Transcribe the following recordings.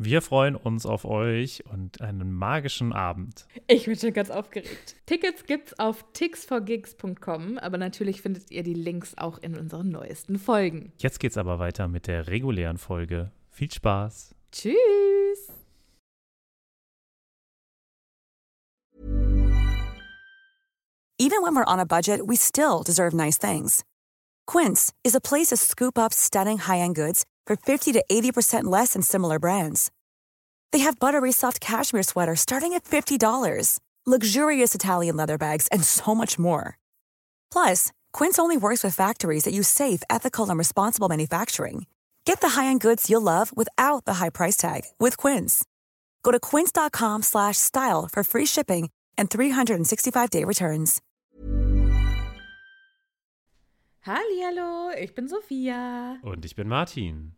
Wir freuen uns auf euch und einen magischen Abend. Ich bin schon ganz aufgeregt. Tickets gibt's auf tixforgigs.com, aber natürlich findet ihr die Links auch in unseren neuesten Folgen. Jetzt geht's aber weiter mit der regulären Folge. Viel Spaß. Tschüss. Even when we're on a budget, we still deserve nice things. Quince is a place to scoop up stunning high-end goods for 50 to 80% less than similar brands. They have buttery soft cashmere sweaters starting at $50, luxurious Italian leather bags, and so much more. Plus, Quince only works with factories that use safe, ethical, and responsible manufacturing. Get the high-end goods you'll love without the high price tag with Quince. Go to quince.com slash style for free shipping and 365-day returns. Hallihallo, ich bin Sophia. Und ich bin Martin.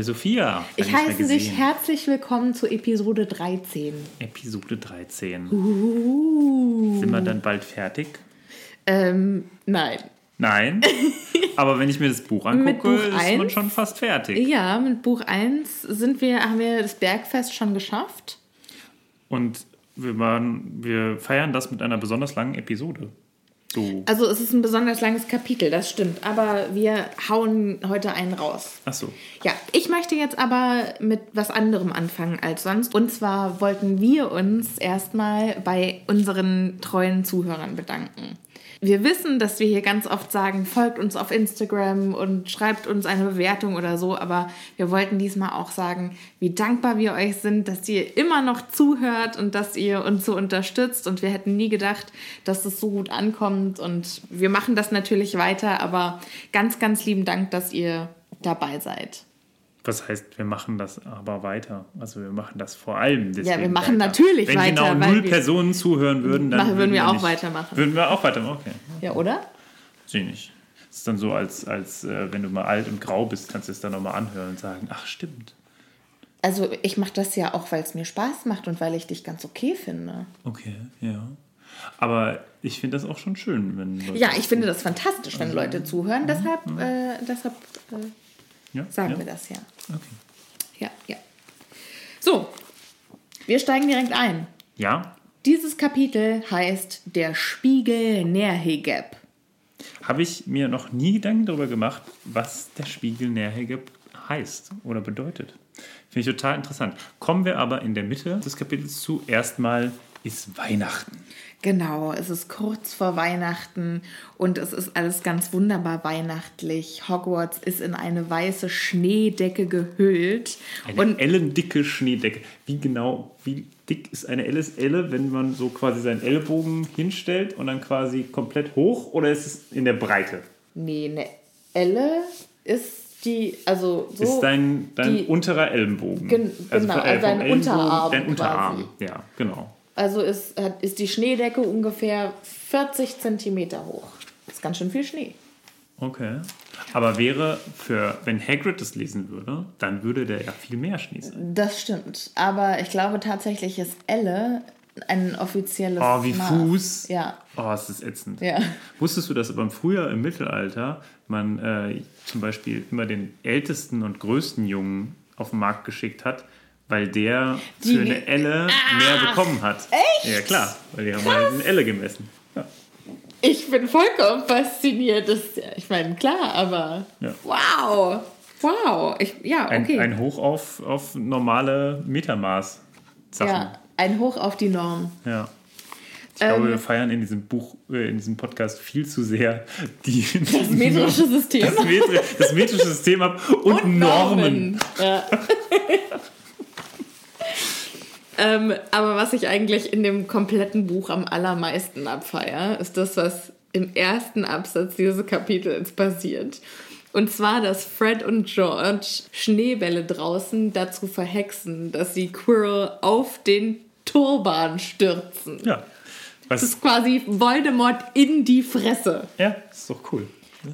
Hallo Sophia. Ich heiße dich herzlich willkommen zu Episode 13. Episode 13. Uh. Sind wir dann bald fertig? Ähm, nein. Nein. Aber wenn ich mir das Buch angucke, Buch ist man eins? schon fast fertig. Ja, mit Buch 1 sind wir, haben wir das Bergfest schon geschafft. Und wir, waren, wir feiern das mit einer besonders langen Episode. So. Also es ist ein besonders langes Kapitel, das stimmt. Aber wir hauen heute einen raus. Ach so. Ja, ich möchte jetzt aber mit was anderem anfangen als sonst. Und zwar wollten wir uns erstmal bei unseren treuen Zuhörern bedanken. Wir wissen, dass wir hier ganz oft sagen, folgt uns auf Instagram und schreibt uns eine Bewertung oder so, aber wir wollten diesmal auch sagen, wie dankbar wir euch sind, dass ihr immer noch zuhört und dass ihr uns so unterstützt und wir hätten nie gedacht, dass es so gut ankommt und wir machen das natürlich weiter, aber ganz, ganz lieben Dank, dass ihr dabei seid. Was heißt, wir machen das aber weiter? Also wir machen das vor allem deswegen wir machen weiter. natürlich Wenn weiter, genau weil null wir- Personen zuhören würden, dann Machen- würden wir auch nicht- weitermachen. Würden wir auch weitermachen, okay. Ja, oder? Sehe nicht. Es ist dann so, als, als äh, wenn du mal alt und grau bist, kannst du es dann nochmal anhören und sagen, ach stimmt. Also ich mache das ja auch, weil es mir Spaß macht und weil ich dich ganz okay finde. Okay, ja. Aber ich finde das auch schon schön, wenn Leute Ja, ich finde das fantastisch, wenn Leute zuhören. Deshalb, äh, deshalb äh, ja? sagen ja? wir das ja. Okay. Ja, ja. So, wir steigen direkt ein. Ja, Dieses Kapitel heißt Der Spiegel Nerhegeb. habe ich mir noch nie Gedanken darüber gemacht, was der Spiegel Nerhegeb heißt oder bedeutet. Finde ich total interessant. Kommen wir aber in der Mitte des Kapitels zu. Erstmal ist Weihnachten. Genau, es ist kurz vor Weihnachten und es ist alles ganz wunderbar weihnachtlich. Hogwarts ist in eine weiße Schneedecke gehüllt. Eine und ellendicke Schneedecke. Wie genau, wie dick ist eine Elle? Ist Elle, wenn man so quasi seinen Ellbogen hinstellt und dann quasi komplett hoch oder ist es in der Breite? nee, eine Elle ist die, also so. ist dein, dein die- unterer Ellenbogen. Gen- genau, von- also dein Ellenbogen- Unterarm Dein Unterarm, quasi. ja, genau. Also ist, ist die Schneedecke ungefähr 40 Zentimeter hoch. Das ist ganz schön viel Schnee. Okay. Aber wäre für, wenn Hagrid das lesen würde, dann würde der ja viel mehr Schnee sein. Das stimmt. Aber ich glaube tatsächlich ist Elle ein offizielles. Oh, wie Maß. Fuß. Ja. Oh, es ist ätzend. Ja. Wusstest du, dass beim früher im Mittelalter man äh, zum Beispiel immer den ältesten und größten Jungen auf den Markt geschickt hat, weil der Die- für eine Elle mehr bekommen hat? Echt? Ja, klar, weil die haben halt eine Elle gemessen. Ja. Ich bin vollkommen fasziniert. Das, ich meine, klar, aber. Ja. Wow. Wow. Ich, ja, Ein, okay. ein Hoch auf, auf normale Metermaß. Sachen. ja, ein Hoch auf die Norm. Ja. Ich glaube, Ähm, wir feiern in diesem Buch, äh, in diesem Podcast viel zu sehr die, Das metrische System. das, Metri das metrische System ab und, Normen. Ja. ähm, aber was ich eigentlich in dem kompletten Buch am allermeisten abfeier, ist das, was im ersten Absatz dieses Kapitels passiert. Und zwar, dass Fred und George Schneebälle draußen dazu verhexen, dass sie Quirrell auf den Turban stürzen. Ja. Was, Das ist quasi Voldemort in die Fresse. ja, ist doch cool.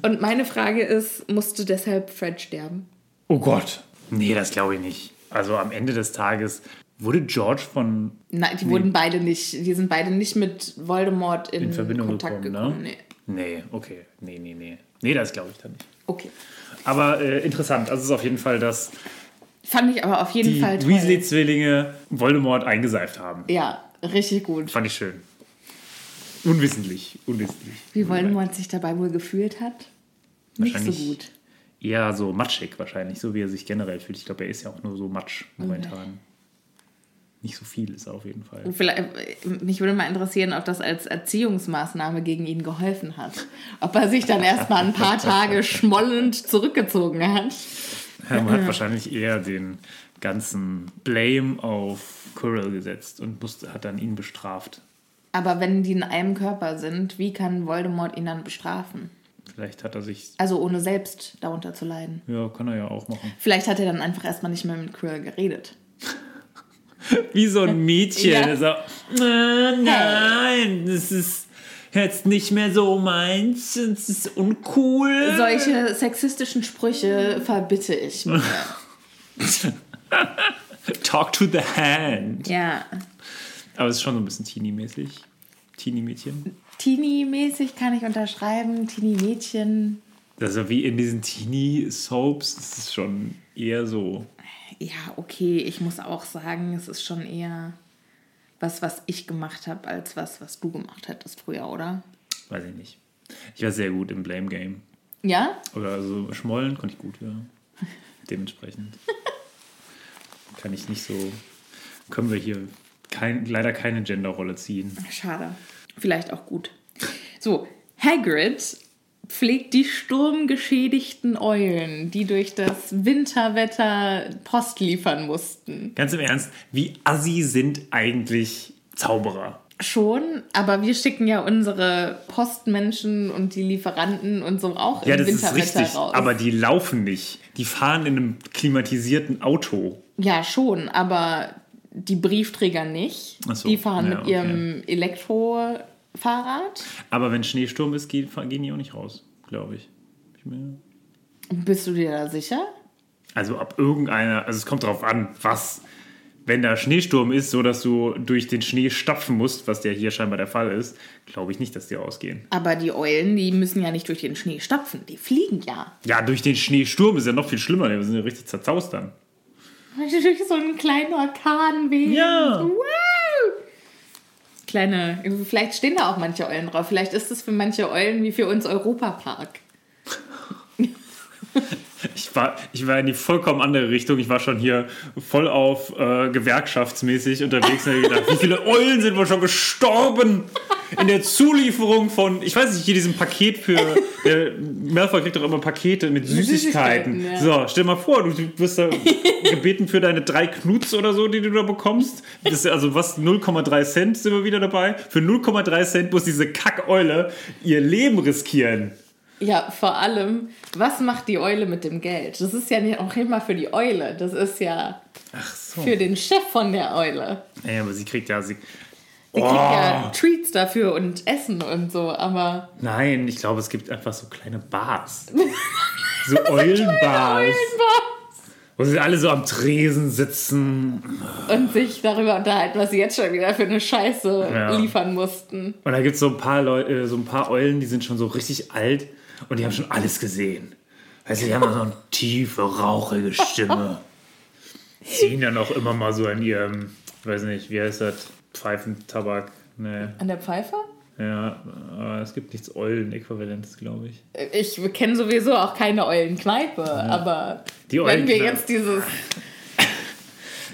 Und meine Frage ist, musste deshalb Fred sterben? Oh Gott. Nee, das glaube ich nicht. Also am Ende des Tages wurde George von Nein, die wurden beide nicht, die sind beide nicht mit Voldemort in, in Verbindung Kontakt gekommen, gekommen. ne? Nee. Nee, okay. Nee, nee, nee. Nee, das glaube ich dann nicht. Okay. Aber äh, interessant. Also es ist auf jeden Fall, dass Fand ich aber auf jeden die Fall toll. Weasley-Zwillinge Voldemort eingeseift haben. Ja, richtig gut. Fand ich schön. Unwissentlich. Unwissentlich. Wie Voldemort sich dabei wohl gefühlt hat? Nicht so gut. Eher so matschig wahrscheinlich, so wie er sich generell fühlt. Ich glaube, er ist ja auch nur so matsch momentan. Nicht so viel ist er auf jeden Fall. Vielleicht, mich würde mal interessieren, ob das als Erziehungsmaßnahme gegen ihn geholfen hat. Ob er sich dann erstmal ein paar Tage schmollend zurückgezogen hat. Ja, man hat wahrscheinlich eher den ganzen Blame auf Quirrell gesetzt und musste, hat dann ihn bestraft. Aber wenn die in einem Körper sind, wie kann Voldemort ihn dann bestrafen? Vielleicht hat er sich. Also ohne selbst darunter zu leiden. Ja, kann er ja auch machen. Vielleicht hat er dann einfach erstmal nicht mehr mit Quirrell geredet. Wie so ein Mädchen. Ja. So, äh, nein, das ist jetzt nicht mehr so meins. Das ist uncool. Solche sexistischen Sprüche verbitte ich mir. Talk to the hand. ja. Aber es ist schon so ein bisschen Teenie-mäßig. Teenie-Mädchen. Teenie-mäßig kann ich unterschreiben. Teenie-Mädchen. Also wie in diesen Teenie-Soaps ist es schon eher so. Ja, okay. Ich muss auch sagen, es ist schon eher was, was ich gemacht habe, als was, was du gemacht hättest früher, oder? Weiß ich nicht. Ich war sehr gut im Blame Game. Ja? Oder also Schmollen konnte ich gut, ja. Dementsprechend. Kann ich nicht so. Können wir hier kein, leider keine Genderrolle ziehen. Schade. Vielleicht auch gut. So, Hagrid pflegt die sturmgeschädigten Eulen, die durch das Winterwetter Post liefern mussten. Ganz im Ernst, wie assi sind eigentlich Zauberer? Schon, aber wir schicken ja unsere Postmenschen und die Lieferanten und so auch Ja, im das ist Winterwetter richtig, raus. aber die laufen nicht. Die fahren in einem klimatisierten Auto. ja, schon, aber die Briefträger nicht. So, Die fahren ja, mit ihrem Elektro Fahrrad. Aber wenn Schneesturm ist, gehen, gehen die auch nicht raus, glaube ich. ich mir, Bist du dir da sicher? also ab irgendeiner, also es kommt darauf an, was, wenn da Schneesturm ist, so dass du durch den Schnee stapfen musst, was ja hier scheinbar der Fall ist, glaube ich nicht, dass die ausgehen. Aber die Eulen, die müssen ja nicht durch den Schnee stapfen, die fliegen ja. Ja, durch den Schneesturm ist ja noch viel schlimmer, die sind ja richtig zerzaust dann. Durch so einen kleinen Orkan wehen. Ja. Wow. Kleine, vielleicht stehen da auch manche Eulen drauf. Vielleicht ist es für manche Eulen wie für uns Europapark. Ich war, ich war in die vollkommen andere Richtung. Ich war schon hier voll auf äh, gewerkschaftsmäßig unterwegs und hab gedacht, wie viele Eulen sind wohl schon gestorben in der Zulieferung von, ich weiß nicht, hier diesem Paket für, der Malfoy kriegt doch immer Pakete mit Süßigkeiten. Süßigkeiten, ja. So, stell mal vor, du, wirst da gebeten für deine drei Knuts oder so, die du da bekommst. Das ist also was, 0,3 Cent sind wir wieder dabei. Für 0,3 Cent muss diese Kackeule ihr Leben riskieren. Ja, vor allem, was macht die Eule mit dem Geld? Das ist ja nicht auch immer für die Eule. Das ist ja so. für den Chef von der Eule. Ja, aber sie kriegt ja, sie, Die kriegt ja Treats dafür und Essen und so, aber. Nein, ich glaube, es gibt einfach so kleine Bars. So Eulenbars. Wo sie alle so am Tresen sitzen. Und sich darüber unterhalten, was sie jetzt schon wieder für eine Scheiße Ja. liefern mussten. Und da gibt es so ein paar Leute, so ein paar Eulen, die sind schon so richtig alt und die haben schon alles gesehen. Weißt du, die haben so eine tiefe, rauchige Stimme. Ziehen dann auch immer mal so an ihrem, weiß nicht, wie heißt das? Pfeifentabak. Nee. An der Pfeife? Ja, aber es gibt nichts Eulen-Äquivalentes, glaube ich. Ich kenne sowieso auch keine Eulenkneipe, aber Die wenn wir jetzt dieses,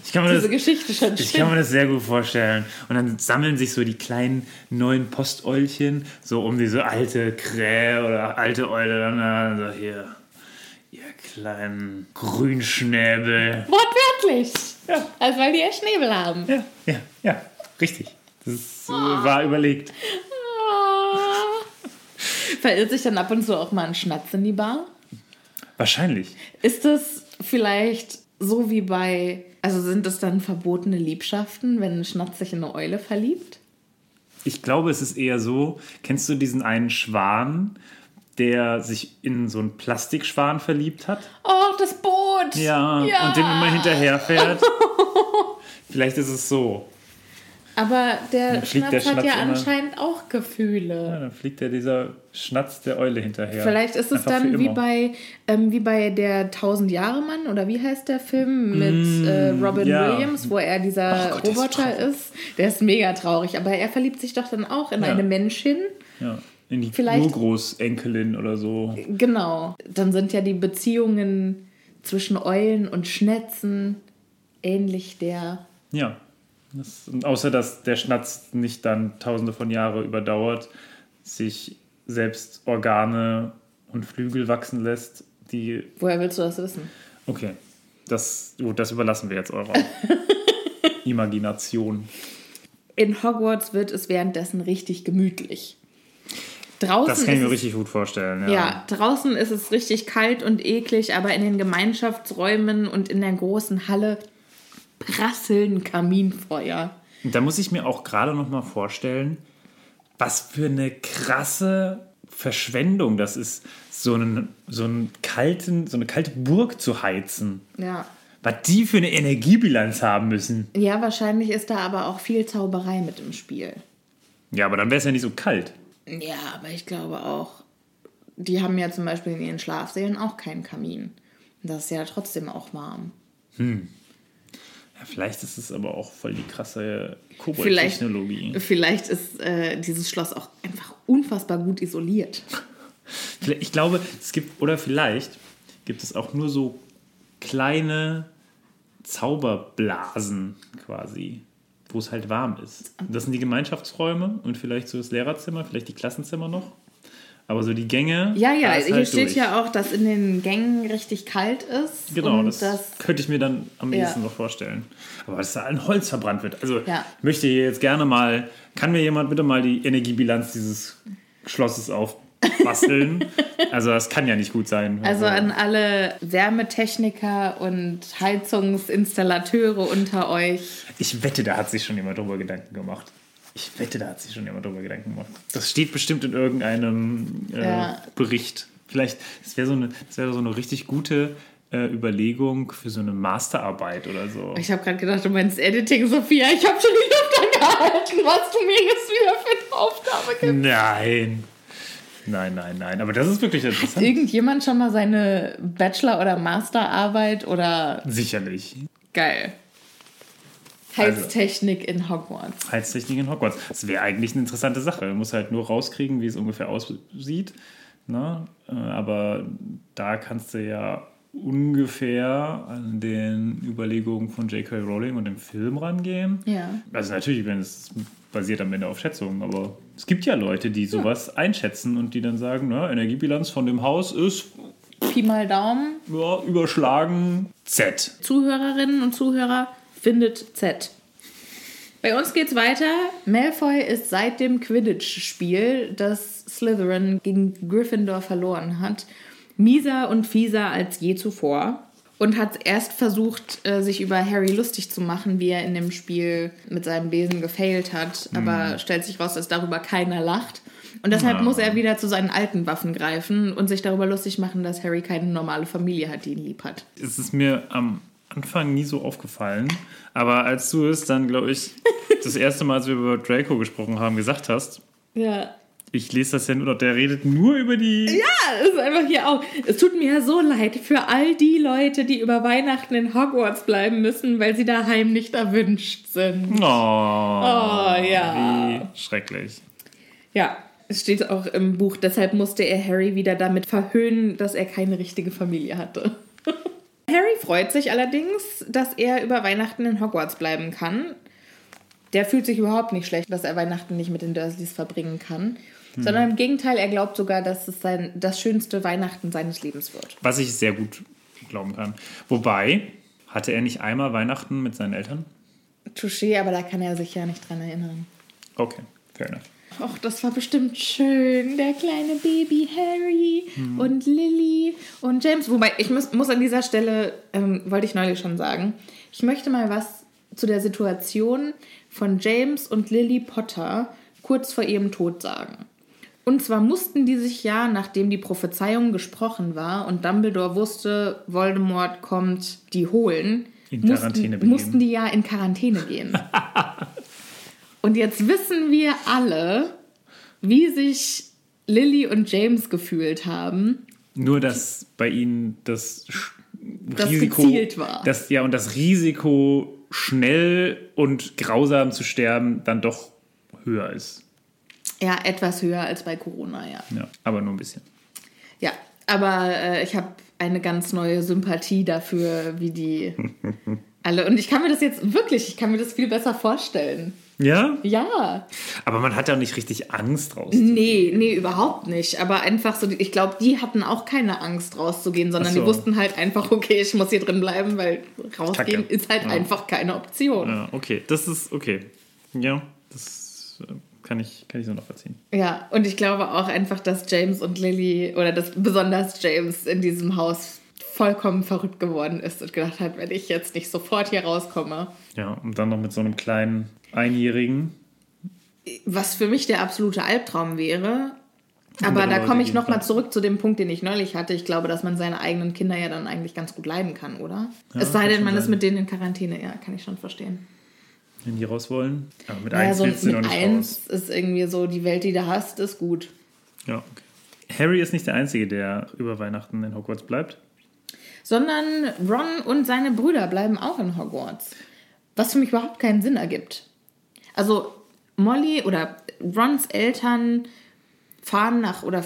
Ich kann mir diese das, Geschichte schon Ich kann mir das sehr gut vorstellen. Und dann sammeln sich so die kleinen neuen Posteulchen so um diese alte Krähe oder alte Eule dann da, so hier, ihr kleinen Grünschnäbel. Wortwörtlich. Ja. Also weil die ja Schnäbel haben. Ja, ja, ja, richtig. Das äh, war überlegt. Ah. Verirrt sich dann ab und zu auch mal ein Schnatz in die Bar? Wahrscheinlich. Ist das vielleicht so wie bei, also sind das dann verbotene Liebschaften, wenn ein Schnatz sich in eine Eule verliebt? Ich glaube, es ist eher so, kennst du diesen einen Schwan, der sich in so einen Plastikschwan verliebt hat? Oh, das Boot! Ja, und dem immer hinterherfährt. Vielleicht ist es so. Aber der Schnatz der hat ja Schnatz anscheinend auch Gefühle. Ja, dann fliegt ja dieser Schnatz der Eule hinterher. Vielleicht ist es Einfach dann wie bei, ähm, wie bei der Tausend Jahre Mann oder wie heißt der Film mit äh, Robin Mm, ja. Williams, wo er dieser Gott, der ist Roboter traurig. ist. Der ist mega traurig, aber er verliebt sich doch dann auch in Ja. eine Menschin. Ja, in die Vielleicht- Urgroßenkelin oder so. Genau. Dann sind ja die Beziehungen zwischen Eulen und Schnetzen ähnlich der. Ja. Das, außer, dass der Schnatz nicht dann tausende von Jahren überdauert, sich selbst Organe und Flügel wachsen lässt, die. Woher willst du das wissen? Okay. Das, gut, das überlassen wir jetzt eurer Imagination. In Hogwarts wird es währenddessen richtig gemütlich. Draußen Das kann ich mir es richtig gut vorstellen. Ja. Ja, draußen ist es richtig kalt und eklig, aber in den Gemeinschaftsräumen und in der großen Halle prasseln Kaminfeuer. Da muss ich mir auch gerade noch mal vorstellen, was für eine krasse Verschwendung das ist, so einen, so einen kalten, so eine kalte Burg zu heizen. Ja. Was die für eine Energiebilanz haben müssen. Ja, wahrscheinlich ist da aber auch viel Zauberei mit im Spiel. Ja, aber dann wäre es ja nicht so kalt. Ja, aber ich glaube auch, die haben ja zum Beispiel in ihren Schlafsälen auch keinen Kamin. Das ist ja trotzdem auch warm. Ja, vielleicht ist es aber auch voll die krasse Vielleicht, Kobold-Technologie. vielleicht ist äh, dieses Schloss auch einfach unfassbar gut isoliert. Vielleicht- Ich glaube, es gibt, oder vielleicht gibt es auch nur so kleine Zauberblasen quasi, wo es halt warm ist. Das sind die Gemeinschaftsräume und vielleicht so das Lehrerzimmer, vielleicht die Klassenzimmer noch. Aber so die Gänge. Ja, ja, hier halt steht durch. ja auch, dass in den Gängen richtig kalt ist. Genau, das, das könnte ich mir dann am Ja. ehesten noch vorstellen. Aber dass da ein Holz verbrannt wird. Also Ja. ich möchte hier jetzt gerne mal, kann mir jemand bitte mal die Energiebilanz dieses Schlosses aufbasteln? also das kann ja nicht gut sein. Also an alle Wärmetechniker und Heizungsinstallateure unter euch. Ich wette, da hat sich schon jemand drüber Gedanken gemacht. Ich wette, da hat sich schon jemand drüber Gedanken gemacht. Das steht bestimmt in irgendeinem äh, Ja. Bericht. Vielleicht, das wäre so, eine- das wäre so eine richtig gute äh, Überlegung für so eine Masterarbeit oder so. Ich habe gerade gedacht, du meinst Editing, Sophia. Ich habe schon die Luft angehalten, was du mir jetzt wieder für eine Aufgabe gibst. Nein. Nein, nein, nein. Aber das ist wirklich interessant. Irgendjemand schon mal seine Bachelor- oder Masterarbeit oder Sicherlich. geil. Heiztechnik in Hogwarts. Heiztechnik in Hogwarts. Das wäre eigentlich eine interessante Sache. Man muss halt nur rauskriegen, wie es ungefähr aussieht. Ne? Äh, Aber da kannst du ja ungefähr an den Überlegungen von J.K. Rowling und dem Film rangehen. Ja. Also natürlich, wenn es basiert am Ende auf Schätzungen, aber es gibt ja Leute, die sowas einschätzen und die dann sagen, na, Energiebilanz von dem Haus ist Pi mal Daumen. ja, überschlagen Z. Zuhörerinnen und Zuhörer findet Z. Bei uns geht's weiter. Malfoy ist seit dem Quidditch-Spiel, das Slytherin gegen Gryffindor verloren hat, mieser und fieser als je zuvor. Und hat erst versucht, äh, sich über Harry lustig zu machen, wie er in dem Spiel mit seinem Besen gefailt hat. Aber stellt sich raus, dass darüber keiner lacht. Und deshalb muss er wieder zu seinen alten Waffen greifen und sich darüber lustig machen, dass Harry keine normale Familie hat, die ihn lieb hat. Es ist mir am Anfang nie so aufgefallen, aber als du es dann, glaube ich, das erste Mal, als wir über Draco gesprochen haben, gesagt hast, Ja. ich lese das ja nur noch, der redet nur über die. Ja, es ist einfach hier auch. Es tut mir ja so leid für all die Leute, die über Weihnachten in Hogwarts bleiben müssen, weil sie daheim nicht erwünscht sind. Oh, Oh, ja. Wie schrecklich. Ja, es steht auch im Buch, deshalb musste er Harry wieder damit verhöhnen, dass er keine richtige Familie hatte. Harry freut sich allerdings, dass er über Weihnachten in Hogwarts bleiben kann. Der fühlt sich überhaupt nicht schlecht, dass er Weihnachten nicht mit den Dursleys verbringen kann. Sondern im Gegenteil, er glaubt sogar, dass es sein, das schönste Weihnachten seines Lebens wird. Was ich sehr gut glauben kann. Wobei, hatte er nicht einmal Weihnachten mit seinen Eltern? Touché, aber da kann er sich ja nicht dran erinnern. Okay, fair enough. Och, das war bestimmt schön. Der kleine Baby Harry und Lily und James. Wobei, ich muss, muss an dieser Stelle, ähm, wollte ich neulich schon sagen, ich möchte mal was zu der Situation von James und Lily Potter kurz vor ihrem Tod sagen. Und zwar mussten die sich ja, nachdem die Prophezeiung gesprochen war und Dumbledore wusste, Voldemort kommt, die holen, In Quarantäne mussten, begeben. mussten die ja in Quarantäne gehen. Und jetzt wissen wir alle, wie sich Lily und James gefühlt haben. Nur, dass bei ihnen das, Das Risiko. gezielt war. Das, ja, und das Risiko, schnell und grausam zu sterben, dann doch höher ist. Ja, etwas höher als bei Corona, ja. Ja, aber nur ein bisschen. Ja, aber äh, ich habe eine ganz neue Sympathie dafür, wie die alle. Und ich kann mir das jetzt wirklich, ich kann mir das viel besser vorstellen. Ja? Ja. Aber man hat ja nicht richtig Angst raus. Nee, nee, überhaupt nicht. Aber einfach so, ich glaube, die hatten auch keine Angst rauszugehen, sondern so. die wussten halt einfach, okay, ich muss hier drin bleiben, weil rausgehen Kacke. ist halt Ja. einfach keine Option. Ja, okay, das ist okay. Ja, das äh, kann ich, kann ich so nachvollziehen. Ja, und ich glaube auch einfach, dass James und Lily oder dass besonders James in diesem Haus vollkommen verrückt geworden ist und gedacht hat, wenn ich jetzt nicht sofort hier rauskomme. Ja, und dann noch mit so einem kleinen Einjährigen. Was für mich der absolute Albtraum wäre. Aber Andere da komme ich nochmal zurück zu dem Punkt, den ich neulich hatte. Ich glaube, dass man seine eigenen Kinder ja dann eigentlich ganz gut leiden kann, oder? Ja, es sei denn, man ist sein. mit denen in Quarantäne. Ja, kann ich schon verstehen. Wenn die raus wollen. Aber mit Naja, eins so willst du noch nicht eins raus. ist irgendwie so, die Welt, die du hast, ist gut. Ja, okay. Harry ist nicht der Einzige, der über Weihnachten in Hogwarts bleibt. sondern Ron und seine Brüder bleiben auch in Hogwarts. Was für mich überhaupt keinen Sinn ergibt. Also Molly oder Rons Eltern fahren nach oder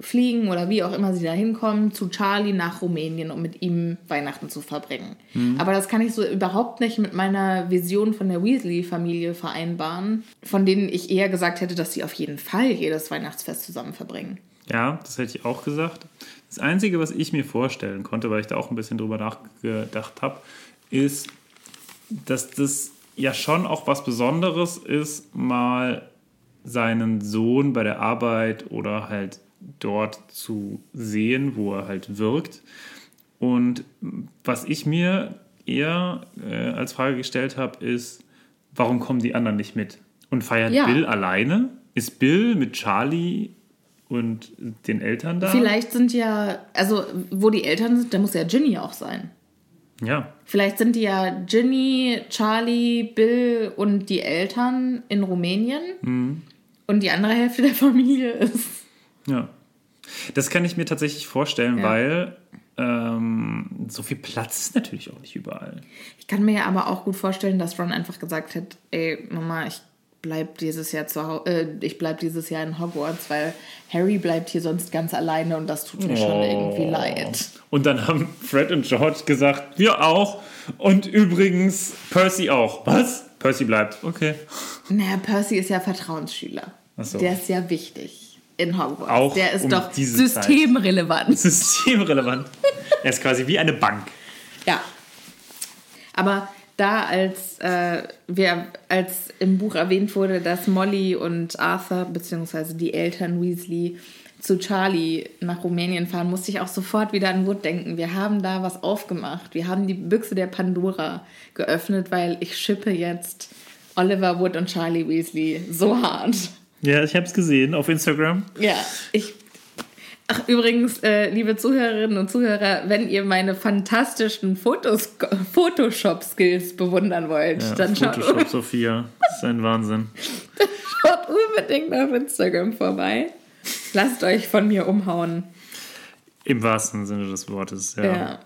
fliegen oder wie auch immer sie da hinkommen zu Charlie nach Rumänien, um mit ihm Weihnachten zu verbringen. Aber das kann ich so überhaupt nicht mit meiner Vision von der Weasley-Familie vereinbaren, von denen ich eher gesagt hätte, dass sie auf jeden Fall jedes Weihnachtsfest zusammen verbringen. Ja, das hätte ich auch gesagt. Das Einzige, was ich mir vorstellen konnte, weil ich da auch ein bisschen drüber nachgedacht habe, ist, dass das ja schon auch was Besonderes ist, mal seinen Sohn bei der Arbeit oder halt dort zu sehen, wo er halt wirkt. Und was ich mir eher äh, als Frage gestellt habe, ist, warum kommen die anderen nicht mit? Und feiert Ja. Bill alleine? Ist Bill mit Charlie und den Eltern da? Vielleicht sind ja, also wo die Eltern sind, da muss ja Ginny auch sein. Ja. Vielleicht sind die ja Ginny, Charlie, Bill und die Eltern in Rumänien. Mhm. Und die andere Hälfte der Familie ist. Ja. Das kann ich mir tatsächlich vorstellen, Ja. weil ähm, so viel Platz ist natürlich auch nicht überall. Ich kann mir ja aber auch gut vorstellen, dass Ron einfach gesagt hat, ey, Mama, ich bleib dieses Jahr zu Hause, äh, ich bleib dieses Jahr in Hogwarts, weil Harry bleibt hier sonst ganz alleine und das tut mir schon irgendwie leid. Und dann haben Fred und George gesagt, wir auch. Und übrigens Percy auch. Was? Percy bleibt. Okay. Naja, Percy ist ja Vertrauensschüler. Ach so. Der ist ja wichtig in Hogwarts. Auch Der ist um doch systemrelevant. Systemrelevant. Er ist quasi wie eine Bank. Ja. Aber da, als äh, wir, als im Buch erwähnt wurde, dass Molly und Arthur, beziehungsweise die Eltern Weasley, zu Charlie nach Rumänien fahren, musste ich auch sofort wieder an Wood denken. Wir haben da was aufgemacht. Wir haben die Büchse der Pandora geöffnet, weil ich schippe jetzt Oliver Wood und Charlie Weasley so hart. Ja, ich habe es gesehen auf Instagram. Ja, ich. Ach, übrigens, äh, liebe Zuhörerinnen und Zuhörer, wenn ihr meine fantastischen Fotos, Photoshop-Skills bewundern wollt, Ja, dann schaut, Photoshop Sophia. Das ist ein Wahnsinn. schaut unbedingt auf Instagram vorbei. Lasst euch von mir umhauen. Im wahrsten Sinne des Wortes, ja. Ja.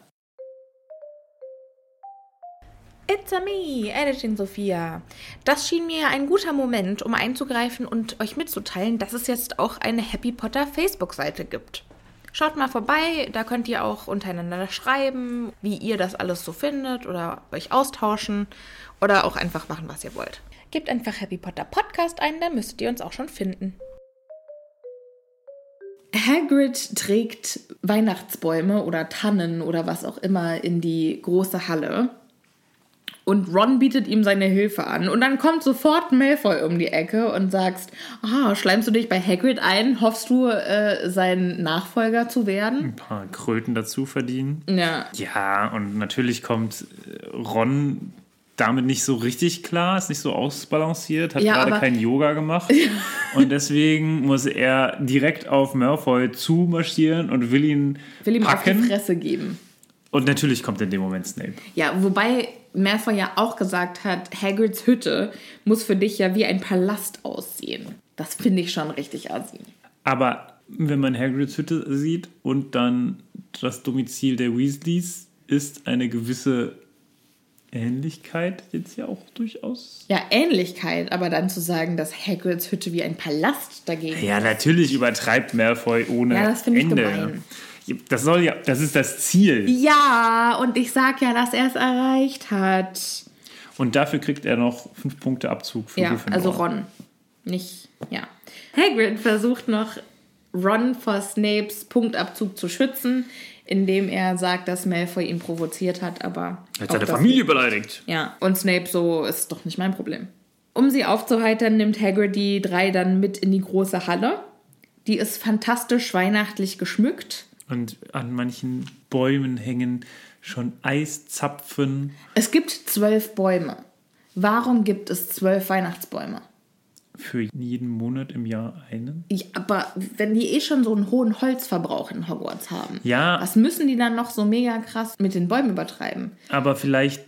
It's a me, Editing Sophia. Das schien mir ein guter Moment, um einzugreifen und euch mitzuteilen, dass es jetzt auch eine Happy Potter Facebook-Seite gibt. Schaut mal vorbei, da könnt ihr auch untereinander schreiben, wie ihr das alles so findet oder euch austauschen oder auch einfach machen, was ihr wollt. Gebt einfach Happy Potter Podcast ein, dann müsstet ihr uns auch schon finden. Hagrid trägt Weihnachtsbäume oder Tannen oder was auch immer in die große Halle. Und Ron bietet ihm seine Hilfe an. Und dann kommt sofort Malfoy um die Ecke und sagst, ah, schleimst du dich bei Hagrid ein? Hoffst du, äh, sein Nachfolger zu werden? Ein paar Kröten dazu verdienen. Ja. Ja, und natürlich kommt äh, Ron damit nicht so richtig klar, ist nicht so ausbalanciert, hat Ja, gerade aber- kein Yoga gemacht. und deswegen muss er direkt auf Malfoy zumarschieren und will ihn Will ihm auf die packen. Fresse geben. Und natürlich kommt in dem Moment Snape. Ja, wobei Malfoy ja auch gesagt hat, Hagrids Hütte muss für dich ja wie ein Palast aussehen. Das finde ich schon richtig assi. Aber wenn man Hagrids Hütte sieht und dann das Domizil der Weasleys, ist eine gewisse Ähnlichkeit jetzt ja auch durchaus. Ja, Ähnlichkeit, aber dann zu sagen, dass Hagrids Hütte wie ein Palast dagegen Ja, natürlich übertreibt Malfoy ohne Ja, das finde ich Ende. gemein. Das soll ja, das ist das Ziel. Ja, und ich sag ja, dass er es erreicht hat. Und dafür kriegt er noch fünf Punkte Abzug für Ja, Gryffindor. also Ron. Nicht, ja. Hagrid versucht noch, Ron vor Snapes Punktabzug zu schützen, indem er sagt, dass Malfoy ihn provoziert hat, aber. Er hat seine Familie beleidigt. Ja, und Snape so, ist doch nicht mein Problem. Um sie aufzuheitern, nimmt Hagrid die drei dann mit in die große Halle. Die ist fantastisch weihnachtlich geschmückt. Und an manchen Bäumen hängen schon Eiszapfen. Es gibt zwölf Bäume. Warum gibt es zwölf Weihnachtsbäume? Für jeden Monat im Jahr einen. Ja, aber wenn die eh schon so einen hohen Holzverbrauch in Hogwarts haben, Ja. was müssen die dann noch so mega krass mit den Bäumen übertreiben? Aber vielleicht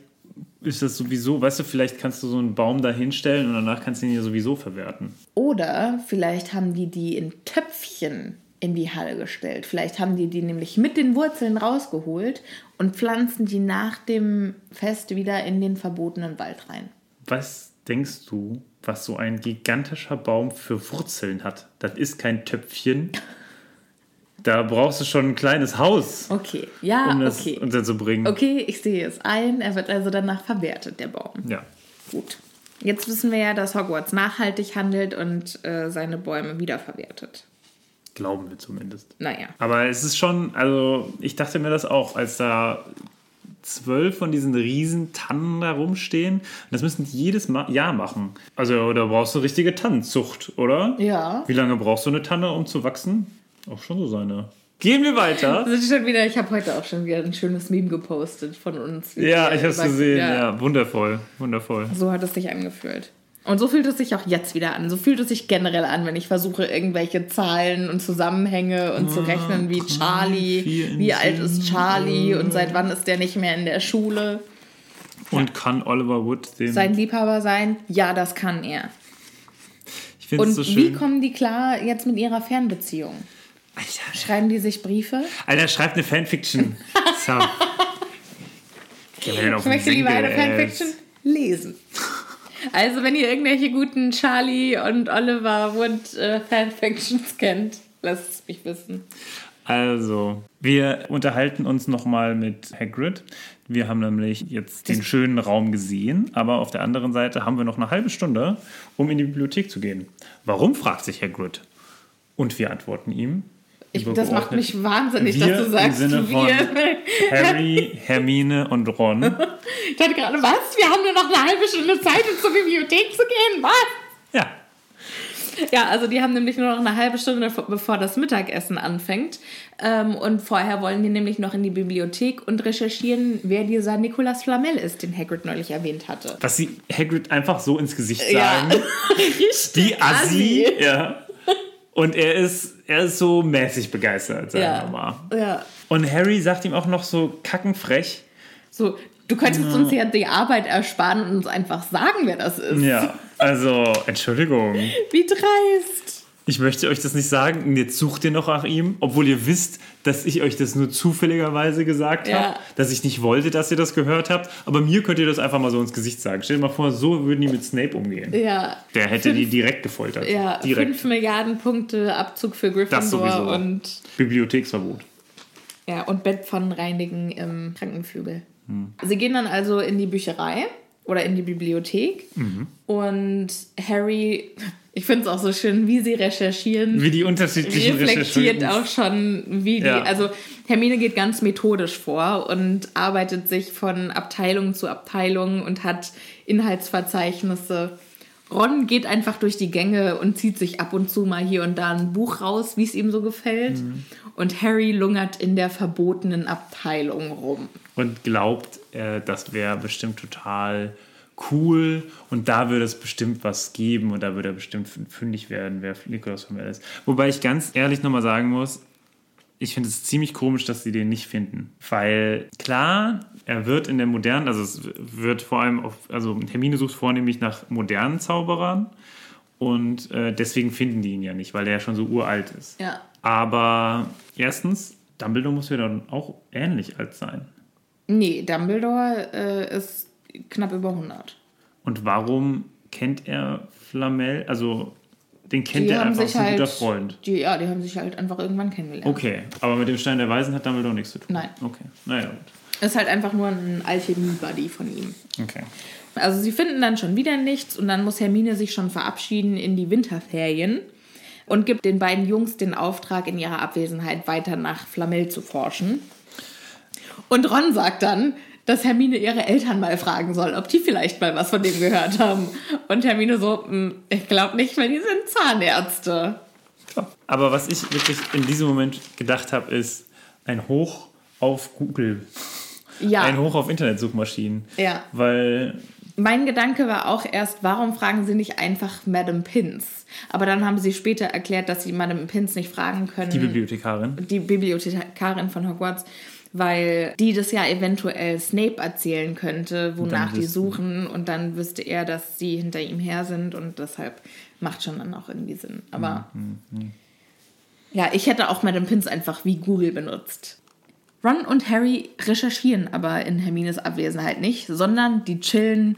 ist das sowieso, weißt du, vielleicht kannst du so einen Baum da hinstellen und danach kannst du ihn ja sowieso verwerten. Oder vielleicht haben die die in Töpfchen in die Halle gestellt. Vielleicht haben die die nämlich mit den Wurzeln rausgeholt und pflanzen die nach dem Fest wieder in den verbotenen Wald rein. Was denkst du, was so ein gigantischer Baum für Wurzeln hat? Das ist kein Töpfchen. Da brauchst du schon ein kleines Haus, Okay, ja, um das okay. unterzubringen. Okay, ich sehe es ein. Er wird also danach verwertet, der Baum. Ja. Gut. Jetzt wissen wir ja, dass Hogwarts nachhaltig handelt und äh, seine Bäume wiederverwertet. Glauben wir zumindest. Naja. Aber es ist schon, also ich dachte mir das auch, als da zwölf von diesen riesen Tannen da rumstehen. Und das müssen die jedes Ma Jahr machen. Also da brauchst du eine richtige Tannenzucht, oder? Ja. Wie lange brauchst du eine Tanne, um zu wachsen? Auch schon so seine. Gehen wir weiter. Das ist schon wieder, ich habe heute auch schon wieder ein schönes Meme gepostet von uns. Ja, ich hab's über- gesehen. Ja. wundervoll. Wundervoll. So hat es sich angefühlt. Und so fühlt es sich auch jetzt wieder an. So fühlt es sich generell an, wenn ich versuche, irgendwelche Zahlen und Zusammenhänge und zu rechnen, wie Charlie, wie alt ist Charlie und seit wann ist der nicht mehr in der Schule. Und kann Oliver Wood dem. Sein Liebhaber sein? Ja, das kann er. ich finde es so wie schön. kommen die klar jetzt mit ihrer Fernbeziehung? Alter, Schreiben die sich Briefe? Alter, schreibt eine Fanfiction. so. Ich möchte lieber eine. Fanfiction lesen. Also, wenn ihr irgendwelche guten Charlie und Oliver Wood äh, Fanfictions kennt, lasst es mich wissen. Also, wir unterhalten uns nochmal mit Hagrid. Wir haben nämlich jetzt den schönen Raum gesehen, aber auf der anderen Seite haben wir noch eine halbe Stunde, um in die Bibliothek zu gehen. Warum, fragt sich Hagrid. Und wir antworten ihm. Ich, das macht mich wahnsinnig, wir dass du sagst, im Sinne von wir. Harry, Hermine und Ron. Ich hatte gerade, was? Wir haben nur noch eine halbe Stunde Zeit, um zur Bibliothek zu gehen. Was? Ja, Ja, also die haben nämlich nur noch eine halbe Stunde, bevor das Mittagessen anfängt. Ähm, und vorher wollen die nämlich noch in die Bibliothek und recherchieren, wer dieser Nicolas Flamel ist, den Hagrid neulich erwähnt hatte. was sie Hagrid einfach so ins Gesicht Ja. sagen. Richtig Die Assi. assi. Ja. Und er ist, er ist so mäßig begeistert, sagen Ja. wir mal. ja. Und Harry sagt ihm auch noch so kackenfrech. So, du könntest uns ja die Arbeit ersparen und uns einfach sagen, wer das ist. Ja, also, Entschuldigung. Wie dreist. Ich möchte euch das nicht sagen. Und Jetzt sucht ihr noch nach ihm, obwohl ihr wisst, dass ich euch das nur zufälligerweise gesagt Ja. habe. Dass ich nicht wollte, dass ihr das gehört habt. Aber mir könnt ihr das einfach mal so ins Gesicht sagen. Stellt mal vor, so würden die mit Snape umgehen. Ja. Der hätte die direkt gefoltert. Ja, direkt. 5 Milliarden Punkte Abzug für Das sowieso. Gryffindor und, Bibliotheksverbot. ja, und Bettpfannen reinigen im Krankenflügel. Hm. Sie gehen dann also in die Bücherei oder in die Bibliothek Mhm. und Harry, ich finde es auch so schön, wie sie recherchieren. Wie die unterschiedlichen reflektiert auch schon, wie die, Ja. also Hermine geht ganz methodisch vor und arbeitet sich von Abteilung zu Abteilung und hat Inhaltsverzeichnisse. Ron geht einfach durch die Gänge und zieht sich ab und zu mal hier und da ein Buch raus, wie es ihm so gefällt. Mhm. Und Harry lungert in der verbotenen Abteilung rum. und glaubt, äh, das wäre bestimmt total cool und da würde es bestimmt was geben und da würde er bestimmt fündig werden, wer Nikolaus Flamel ist. Wobei ich ganz ehrlich nochmal sagen muss, ich finde es ziemlich komisch, dass sie den nicht finden. Weil klar, er wird in der modernen, also es wird vor allem auf, also Hermine sucht vornehmlich nach modernen Zauberern und äh, deswegen finden die ihn ja nicht, weil der ja schon so uralt ist. Ja. Aber erstens, Dumbledore muss ja dann auch ähnlich alt sein. Nee, Dumbledore äh, ist knapp über 100. Und warum kennt er Flamel? Also, den kennt Die er einfach als ein halt, guter Freund. Die, ja, die haben sich halt einfach irgendwann kennengelernt. Okay, aber mit dem Stein der Weisen hat Dumbledore nichts zu tun. Nein. Okay, naja, gut. Ist halt einfach nur ein Alchemie-Buddy von ihm. Okay. Also sie finden dann schon wieder nichts und dann muss Hermine sich schon verabschieden in die Winterferien und gibt den beiden Jungs den Auftrag, in ihrer Abwesenheit weiter nach Flamel zu forschen. Und Ron sagt dann, dass Hermine ihre Eltern mal fragen soll, ob die vielleicht mal was von dem gehört haben. Und Hermine so, "Hm, ich glaube nicht, weil die sind Zahnärzte. Aber was ich wirklich in diesem Moment gedacht habe, ist ein Hoch auf Google. Ja. Ein Hoch auf Internetsuchmaschinen. Ja. Weil, Mein Gedanke war auch erst, warum fragen sie nicht einfach Madame Pins? Aber dann haben sie später erklärt, dass sie Madame Pins nicht fragen können. die Bibliothekarin. die Bibliothekarin von Hogwarts, weil die das ja eventuell Snape erzählen könnte, wonach die suchen und dann wüsste er, dass sie hinter ihm her sind und deshalb macht schon dann auch irgendwie Sinn. Aber ja, ich hätte auch Madame Pins einfach wie Google benutzt. Ron und Harry recherchieren aber in Hermines Abwesenheit nicht, sondern die chillen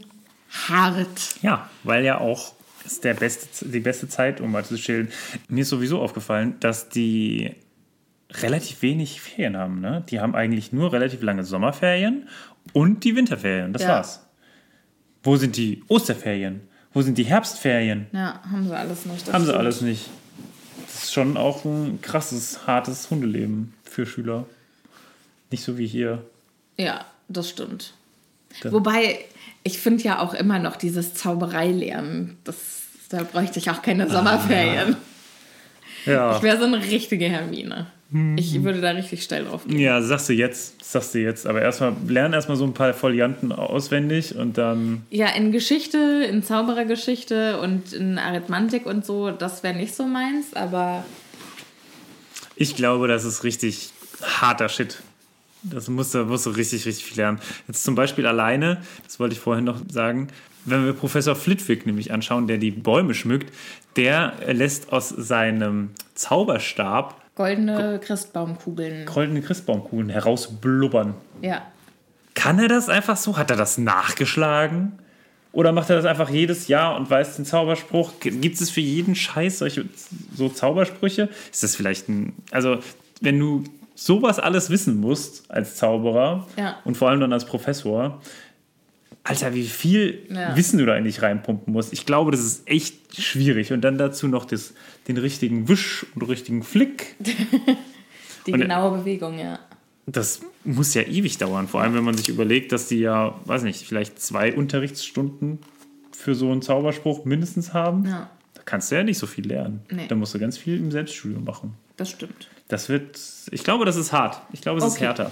hart. Ja, weil ja auch ist der beste, die beste Zeit, um mal zu chillen. Mir ist sowieso aufgefallen, dass die relativ wenig Ferien haben. Ne? Die haben eigentlich nur relativ lange Sommerferien und die Winterferien. Das Ja. war's. Wo sind die Osterferien? Wo sind die Herbstferien? Ja, haben sie alles nicht. das Haben sie alles nicht. Das ist schon auch ein krasses, hartes Hundeleben für Schüler. Nicht so wie hier. Ja, das stimmt. Da- Wobei, ich finde ja auch immer noch dieses Zaubereilernen, das, da bräuchte ich auch keine Sommerferien. Ja. Ich wäre so eine richtige Hermine. Ich würde da richtig steil drauf gehen. Ja, sagst du jetzt, sagst du jetzt. Aber erstmal, lern erstmal so ein paar Folianten auswendig und dann. Ja, in Geschichte, in Zauberergeschichte und in Arithmantik und so, das wäre nicht so meins, aber Ich glaube, das ist richtig harter Shit. Das musst du, musst du richtig, richtig viel lernen. Jetzt zum Beispiel alleine, das wollte ich vorhin noch sagen, wenn wir Professor Flitwick nämlich anschauen, der die Bäume schmückt, der lässt aus seinem Zauberstab goldene Christbaumkugeln. goldene Christbaumkugeln herausblubbern. Ja. Kann er das einfach so? Hat er das nachgeschlagen? Oder macht er das einfach jedes Jahr und weiß den Zauberspruch? Gibt es für jeden Scheiß solche so Zaubersprüche? Ist das vielleicht ein. Also, wenn du sowas alles wissen musst als Zauberer Ja. und vor allem dann als Professor, Alter, wie viel Ja. Wissen du da eigentlich reinpumpen musst. Ich glaube, das ist echt schwierig. Und dann dazu noch das, den richtigen Wisch und richtigen Flick. Die Und- genaue Bewegung, ja. Das muss ja ewig dauern, vor allem wenn man sich überlegt, dass die ja, weiß nicht, vielleicht zwei Unterrichtsstunden für so einen Zauberspruch mindestens haben. Ja, Da kannst du ja nicht so viel lernen. Nee. Da musst du ganz viel im Selbststudium machen. das stimmt. Das wird, ich glaube, das ist hart. Ich glaube, es ist Okay. härter.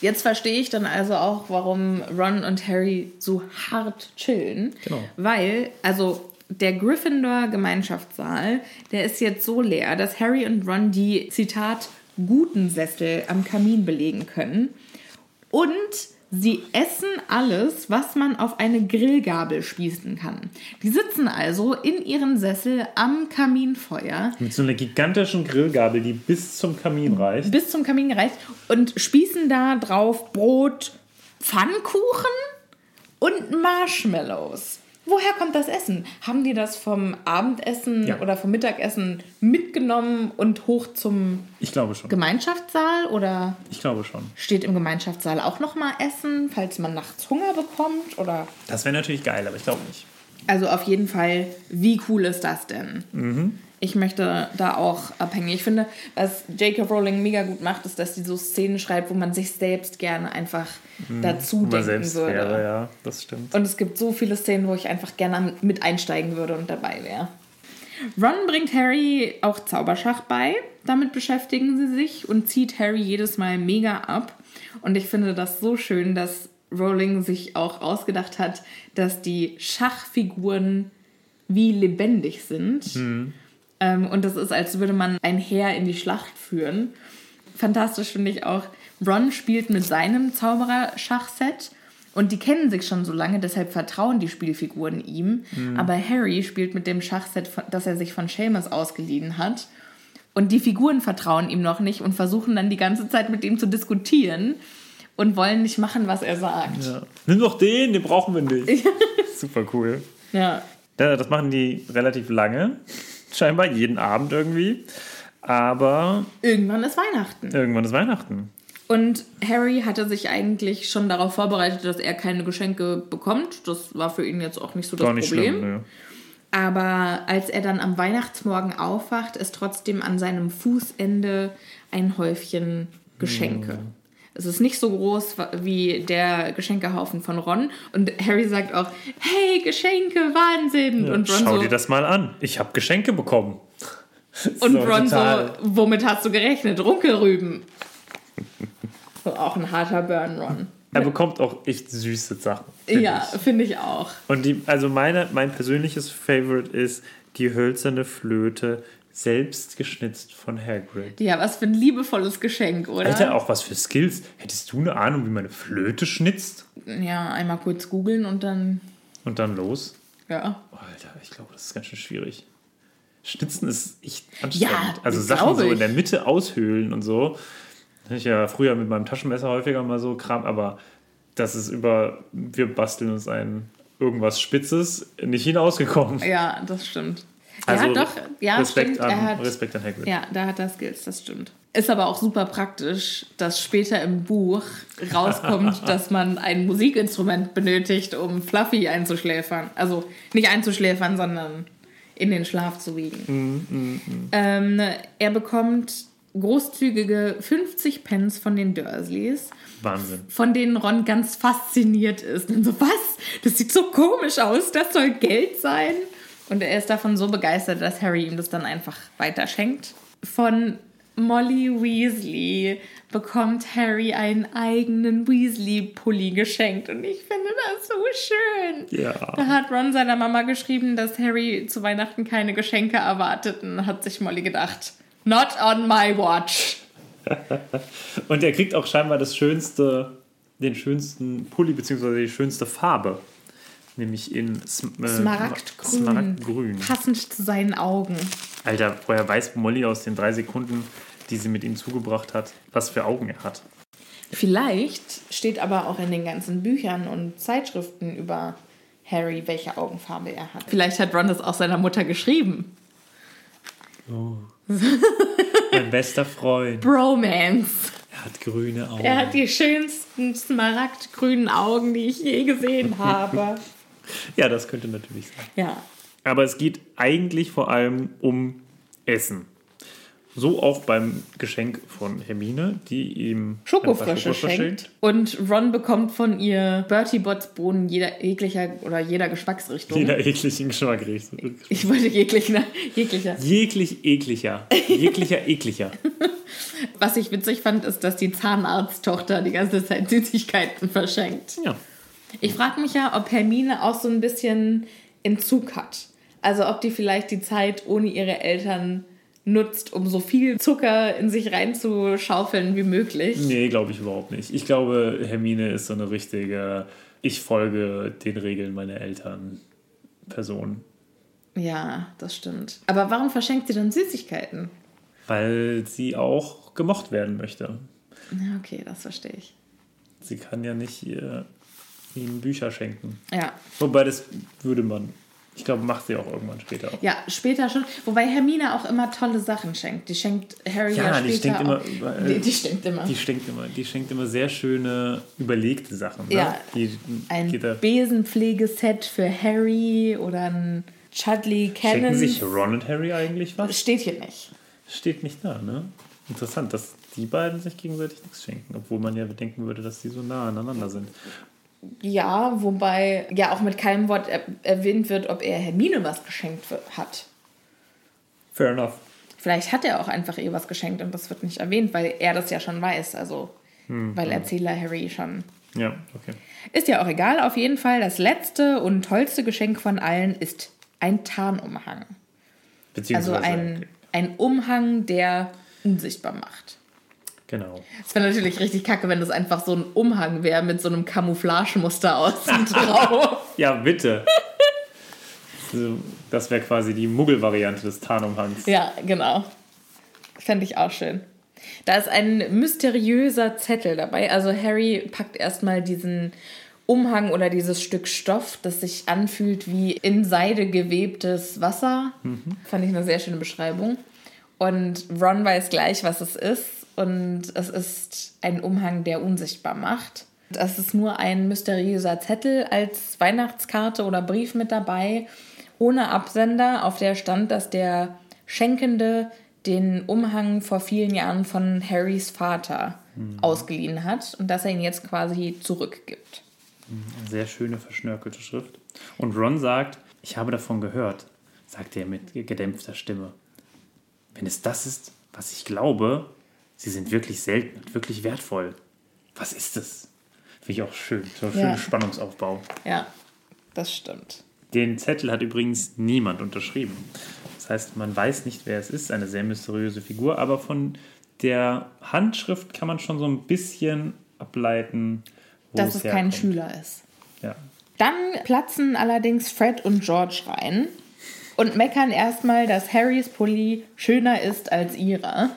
Jetzt verstehe ich dann also auch, warum Ron und Harry so hart chillen. Genau. Weil, also der Gryffindor-Gemeinschaftssaal, der ist jetzt so leer, dass Harry und Ron die, Zitat, guten Sessel am Kamin belegen können. Und sie essen alles, was man auf eine Grillgabel spießen kann. Die sitzen also in ihren Sessel am Kaminfeuer Mit so einer gigantischen Grillgabel, die bis zum Kamin reicht. bis zum Kamin gereicht und spießen da drauf Brot, Pfannkuchen und Marshmallows. Woher kommt das Essen? Haben die das vom Abendessen Ja. oder vom Mittagessen mitgenommen und hoch zum Ich glaube schon. Gemeinschaftssaal oder Ich glaube schon. steht im Gemeinschaftssaal auch noch mal Essen, falls man nachts Hunger bekommt oder Das wäre natürlich geil, aber ich glaube nicht. also auf jeden Fall, wie cool ist das denn? Ich möchte da auch abhängen. Ich finde, was J.K. Rowling mega gut macht, ist, dass sie so Szenen schreibt, wo man sich selbst gerne einfach dazu Immer denken selbst würde. wäre, ja, das stimmt. Und es gibt so viele Szenen, wo ich einfach gerne mit einsteigen würde und dabei wäre. Ron bringt Harry auch Zauberschach bei. Damit beschäftigen sie sich und zieht Harry jedes Mal mega ab. Und ich finde das so schön, dass Rowling sich auch ausgedacht hat, dass die Schachfiguren wie lebendig sind. Ähm, und das ist, als würde man ein Heer in die Schlacht führen. Fantastisch finde ich auch, Ron spielt mit seinem Zauberer-Schachset und die kennen sich schon so lange, deshalb vertrauen die Spielfiguren ihm. Aber Harry spielt mit dem Schachset, das er sich von Seamus ausgeliehen hat. Und die Figuren vertrauen ihm noch nicht und versuchen dann die ganze Zeit mit ihm zu diskutieren und wollen nicht machen, was er sagt. Ja. Nimm doch den, den brauchen wir nicht. Super cool. Ja. Ja, das machen die relativ lange. Scheinbar jeden Abend irgendwie. Aber Irgendwann ist Weihnachten. irgendwann ist Weihnachten. Und Harry hatte sich eigentlich schon darauf vorbereitet, dass er keine Geschenke bekommt. Das war für ihn jetzt auch nicht so das Gar nicht Problem. schlimm. ne. Aber als er dann am Weihnachtsmorgen aufwacht, ist trotzdem an seinem Fußende ein Häufchen Geschenke. Es ist nicht so groß wie der Geschenkehaufen von Ron. Und Harry sagt auch, hey, Geschenke, Wahnsinn. und Ron Schau so, dir das mal an. Ich habe Geschenke bekommen. und So, Ron total. so, womit hast du gerechnet? Runkelrüben. Auch ein harter Burn, Ron. Er bekommt auch echt süße Sachen. find Ja, finde ich auch. Und die, also meine, mein persönliches Favorite ist die hölzerne Flöte, selbst geschnitzt von Hagrid. Ja, was für ein liebevolles Geschenk, oder? Alter, auch was für Skills. Hättest du eine Ahnung, wie man eine Flöte schnitzt? Ja, einmal kurz googeln und dann, Und dann los? ja. Alter, ich glaube, das ist ganz schön schwierig. Schnitzen ist echt anstrengend. Ja, also Sachen so in der Mitte aushöhlen und so. Hab Ich ja früher mit meinem Taschenmesser häufiger mal so Kram, aber das ist über, wir basteln uns ein irgendwas Spitzes nicht hinausgekommen. Ja, das stimmt. Also ja, doch, ja, Respekt, stimmt. an, er hat, Respekt an Hagrid. Ja, da hat er Skills, das stimmt. Ist aber auch super praktisch, dass später im Buch rauskommt, dass man ein Musikinstrument benötigt, um Fluffy einzuschläfern. Also nicht einzuschläfern, sondern in den Schlaf zu wiegen. Ähm, er bekommt großzügige 50 Pence von den Dursleys, Wahnsinn. von denen Ron ganz fasziniert ist. Und so, was? Das sieht so komisch aus, das soll Geld sein. Und er ist davon so begeistert, dass Harry ihm das dann einfach weiterschenkt. Von Molly Weasley bekommt Harry einen eigenen Weasley-Pulli geschenkt. Und ich finde das so schön. Ja. Da hat Ron seiner Mama geschrieben, dass Harry zu Weihnachten keine Geschenke erwartet. Und hat sich Molly gedacht, not on my watch. Und er kriegt auch scheinbar das schönste, den schönsten Pulli, beziehungsweise die schönste Farbe. Nämlich in Sm äh, Smaragdgrün. Smaragdgrün. Passend zu seinen Augen. Alter, woher weiß Molly aus den drei Sekunden, die sie mit ihm zugebracht hat, was für Augen er hat? Vielleicht steht aber auch in den ganzen Büchern und Zeitschriften über Harry, welche Augenfarbe er hat. Vielleicht hat Ron das auch seiner Mutter geschrieben. Mein bester Freund. Bromance. Er hat grüne Augen. Er hat die schönsten smaragdgrünen Augen, die ich je gesehen habe. Ja, das könnte natürlich sein. ja. Aber es geht eigentlich vor allem um Essen. So auch beim Geschenk von Hermine, die ihm paar Schokofrösche schenkt. Und Ron bekommt von ihr Bertie Bots Bohnen jeder jeglicher oder jeder Geschmacksrichtung. Jeder ekligen Geschmack riecht. Ich wollte jeglichen, jeglicher. Jeglich ekliger. Jeglicher ekliger. Was ich witzig fand, ist, dass die Zahnarzttochter die ganze Zeit Süßigkeiten verschenkt. Ja. Ich frage mich ja, ob Hermine auch so ein bisschen Entzug hat. Also ob die vielleicht die Zeit ohne ihre Eltern nutzt, um so viel Zucker in sich reinzuschaufeln wie möglich. Nee, glaube ich überhaupt nicht. Ich glaube, Hermine ist so eine richtige, ich folge den Regeln meiner Eltern Person. Ja, das stimmt. Aber warum verschenkt sie dann Süßigkeiten? Weil sie auch gemocht werden möchte. Ja, okay, das verstehe ich. Sie kann ja nicht äh, ihnen Bücher schenken. Ja. Wobei das würde man, ich glaube, macht sie auch irgendwann später auch. Ja, später schon. Wobei Hermine auch immer tolle Sachen schenkt. Die schenkt Harry ja, Ja, später die stinkt auch. immer überall. Die, die stinkt immer. Die schenkt immer, die schenkt immer sehr schöne, überlegte Sachen. Ne? Ja, die, ein Besenpflegeset für Harry oder ein Chudley schenken Cannon. sich Ron und Harry eigentlich was? Steht hier nicht. Steht nicht da, ne? Interessant, dass die beiden sich gegenseitig nichts schenken, obwohl man ja denken würde, dass die so nah aneinander sind. Ja, wobei ja auch mit keinem Wort er erwähnt wird, ob er Hermine was geschenkt hat. Fair enough. Vielleicht hat er auch einfach ihr was geschenkt und das wird nicht erwähnt, weil er das ja schon weiß. Also, Hm, weil Erzähler Harry schon. Ja, okay. Ist ja auch egal, auf jeden Fall. Das letzte und tollste Geschenk von allen ist ein Tarnumhang. Also Beziehungsweise, ein, ein Umhang, der unsichtbar macht. Genau. Es wäre natürlich richtig kacke, wenn das einfach so ein Umhang wäre mit so einem Camouflagemuster außen drauf. Ja, bitte. das wäre quasi die Muggel-Variante des Tarnumhangs. Ja, genau. Fände ich auch schön. Da ist ein mysteriöser Zettel dabei. Also Harry packt erstmal diesen Umhang oder dieses Stück Stoff, das sich anfühlt wie in Seide gewebtes Wasser. Fand ich eine sehr schöne Beschreibung. Und Ron weiß gleich, was es ist. Und es ist ein Umhang, der unsichtbar macht. Das ist nur ein mysteriöser Zettel als Weihnachtskarte oder Brief mit dabei, ohne Absender, auf der stand, dass der Schenkende den Umhang vor vielen Jahren von Harrys Vater ausgeliehen hat und dass er ihn jetzt quasi zurückgibt. Eine sehr schöne, verschnörkelte Schrift. Und Ron sagt, ich habe davon gehört, sagt er mit gedämpfter Stimme. Wenn es das ist, was ich glaube, sie sind wirklich selten und wirklich wertvoll. Was ist es? Finde ich auch schön. So ein Ja. schöner Spannungsaufbau. Ja, das stimmt. Den Zettel hat übrigens niemand unterschrieben. Das heißt, man weiß nicht, wer es ist. Eine sehr mysteriöse Figur. Aber von der Handschrift kann man schon so ein bisschen ableiten, wo Dass es es kein. Schüler ist. Ja. Dann platzen allerdings Fred und George rein und meckern erstmal, dass Harrys Pulli schöner ist als ihrer.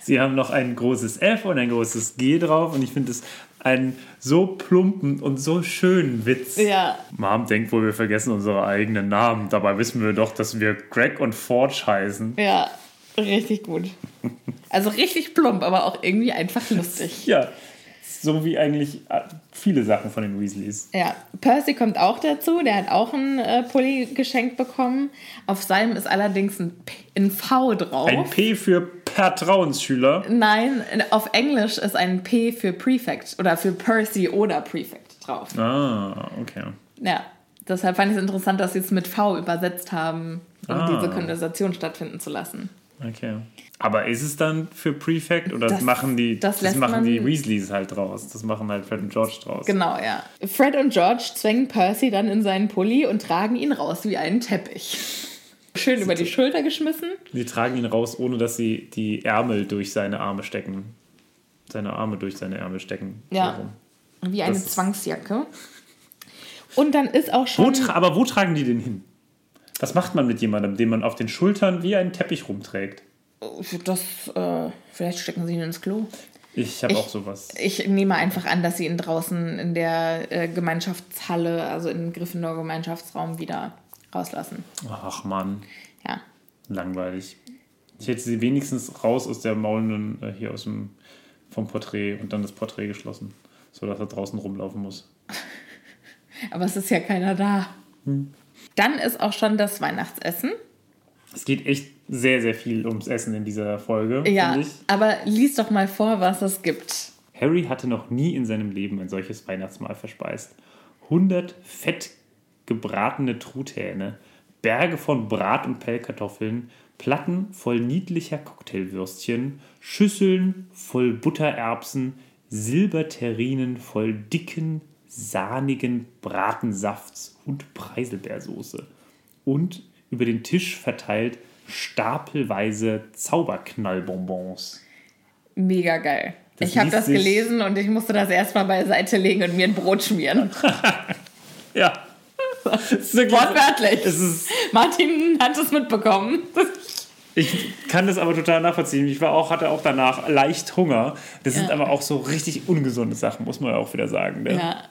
Sie haben noch ein großes F und ein großes G drauf und ich finde es einen so plumpen und so schönen Witz. Ja. Mom denkt wohl, wir vergessen unsere eigenen Namen. Dabei wissen wir doch, dass wir Greg und Forge heißen. Ja, richtig gut. Also richtig plump, aber auch irgendwie einfach lustig. Ja, so wie eigentlich äh, viele Sachen von den Weasleys. Ja, Percy kommt auch dazu, der hat auch ein äh, Pulli geschenkt bekommen. Auf seinem ist allerdings ein, P ein V drauf. Ein P für Vertrauensschüler. Nein, auf Englisch ist ein P für Prefect oder für Percy oder Prefect drauf. Ah, okay. Ja, deshalb fand ich es interessant, dass sie es mit V übersetzt haben, um Ah. diese Konversation stattfinden zu lassen. Okay. Aber ist es dann für Prefect oder Das- machen die das lässt machen die Weasleys halt draus? Das machen halt Fred und George draus. Genau, ja. Fred und George zwängen Percy dann in seinen Pulli und tragen ihn raus wie einen Teppich. Schön über die Schulter geschmissen. Die tragen ihn raus, ohne dass sie die Ärmel durch seine Arme stecken. Seine Arme durch seine Ärmel stecken. Ja. So. Wie eine Das Zwangsjacke. Und dann ist auch Wo schon. tra aber wo tragen die den hin? Was macht man mit jemandem, den man auf den Schultern wie einen Teppich rumträgt? Das, äh, vielleicht stecken sie ihn ins Klo. Ich habe auch sowas. Ich nehme einfach an, dass sie ihn draußen in der äh, Gemeinschaftshalle, also im Gryffindor-Gemeinschaftsraum wieder rauslassen. Ach Mann, Ja. langweilig. Ich hätte sie wenigstens raus aus der maulenden, äh, hier aus dem, vom Porträt und dann das Porträt geschlossen, sodass er draußen rumlaufen muss. Aber es ist ja keiner da. Hm. Dann ist auch schon das Weihnachtsessen. Es geht echt sehr, sehr viel ums Essen in dieser Folge, Ja, aber lies doch mal vor, was es gibt. Harry hatte noch nie in seinem Leben ein solches Weihnachtsmahl verspeist. 100 fett gebratene Truthähne, Berge von Brat- und Pellkartoffeln, Platten voll niedlicher Cocktailwürstchen, Schüsseln voll Buttererbsen, Silberterrinen voll dicken, sahnigen Bratensafts und Preiselbeersoße. Und über den Tisch verteilt stapelweise Zauberknallbonbons. Mega geil. Das ich habe das gelesen und ich musste das erstmal beiseite legen und mir ein Brot schmieren. Ja. Ist Wortwörtlich. Ist, Martin hat es mitbekommen. ich kann das aber total nachvollziehen. Ich war auch, hatte auch danach leicht Hunger. Das sind Ja. aber auch so richtig ungesunde Sachen, muss man ja auch wieder sagen. Ne? Ja,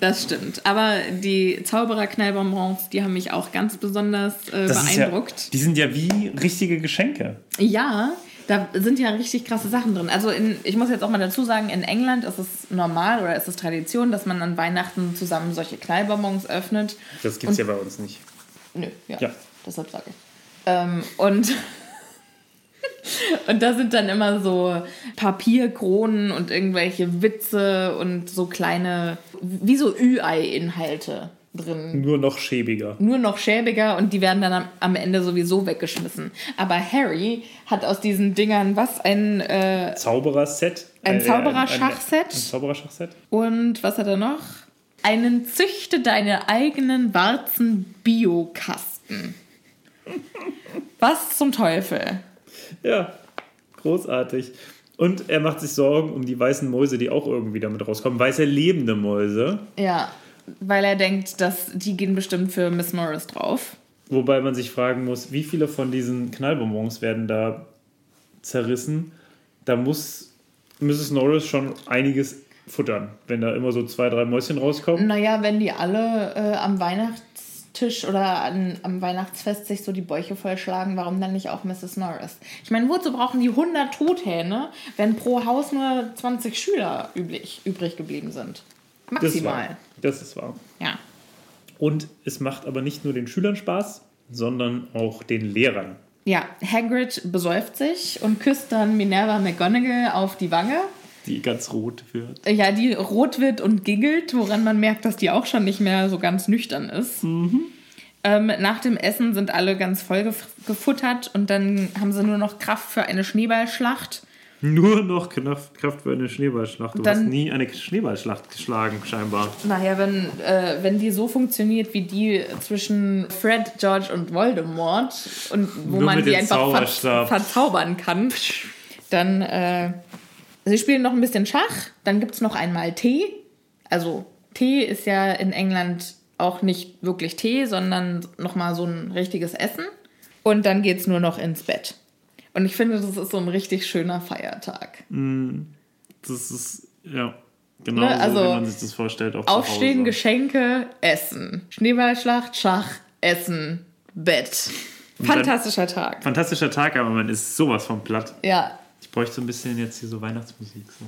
das stimmt. Aber die Zauberer-Knallbonbons, die haben mich auch ganz besonders äh, beeindruckt. Ja, die sind ja wie richtige Geschenke. Ja, da sind ja richtig krasse Sachen drin. Also in, ich muss jetzt auch mal dazu sagen, in England ist es normal oder ist es Tradition, dass man an Weihnachten zusammen solche Knallbonbons öffnet. Das gibt es ja bei uns nicht. Nö, ja. Ja. Deshalb sage ich. Ähm, und, und da sind dann immer so Papierkronen und irgendwelche Witze und so kleine, wie so Ü-Ei-Inhalte drin. Nur noch schäbiger. Nur noch schäbiger und die werden dann am, am Ende sowieso weggeschmissen. Aber Harry hat aus diesen Dingern was? Ein, äh, Zaubererset. Ein Äh, Zaubererschachset? Ein, ein Zaubererschachset. und was hat er noch? Einen züchte deine eigenen Warzen Biokasten. Was zum Teufel? Ja, großartig. Und er macht sich Sorgen um die weißen Mäuse, die auch irgendwie damit rauskommen. Weiße lebende Mäuse. Ja, weil er denkt, dass die gehen bestimmt für Miss Morris drauf. Wobei man sich fragen muss, wie viele von diesen Knallbonbons werden da zerrissen? Da muss Mrs. Norris schon einiges futtern, wenn da immer so zwei, drei Mäuschen rauskommen. Naja, wenn die alle äh, am Weihnachtstisch oder an, am Weihnachtsfest sich so die Bäuche vollschlagen, warum dann nicht auch Mrs. Norris? Ich meine, wozu brauchen die 100 Truthähne, wenn pro Haus nur 20 Schüler üblich, übrig geblieben sind? Das ist Maximal. wahr. Das ist wahr. Ja. Und es macht aber nicht nur den Schülern Spaß, sondern auch den Lehrern. Ja, Hagrid besäuft sich und küsst dann Minerva McGonagall auf die Wange. Die ganz rot wird. Ja, die rot wird und giggelt, woran man merkt, dass die auch schon nicht mehr so ganz nüchtern ist. Ähm, nach dem Essen sind alle ganz voll gef gefuttert und dann haben sie nur noch Kraft für eine Schneeballschlacht. Nur noch Kraft, für eine Schneeballschlacht. Du Dann- hast nie eine Schneeballschlacht geschlagen, scheinbar. Naja, wenn, äh, wenn die so funktioniert wie die zwischen Fred, George und Voldemort und wo Nur man die einfach ver verzaubern kann, dann äh, sie spielen noch ein bisschen Schach, dann gibt es noch einmal Tee. Also Tee ist ja in England auch nicht wirklich Tee, sondern nochmal so ein richtiges Essen. Und dann geht es nur noch ins Bett. Und ich finde, das ist so ein richtig schöner Feiertag. Das ist, ja, genau Ne, so, also wie man sich das vorstellt. Auch Aufstehen. Geschenke, Essen. Schneeballschlacht, Schach, Essen, Bett. dann- Fantastischer Tag. Fantastischer Tag, aber man ist sowas von platt. Ja, Ich bräuchte so ein bisschen jetzt hier so Weihnachtsmusik. So.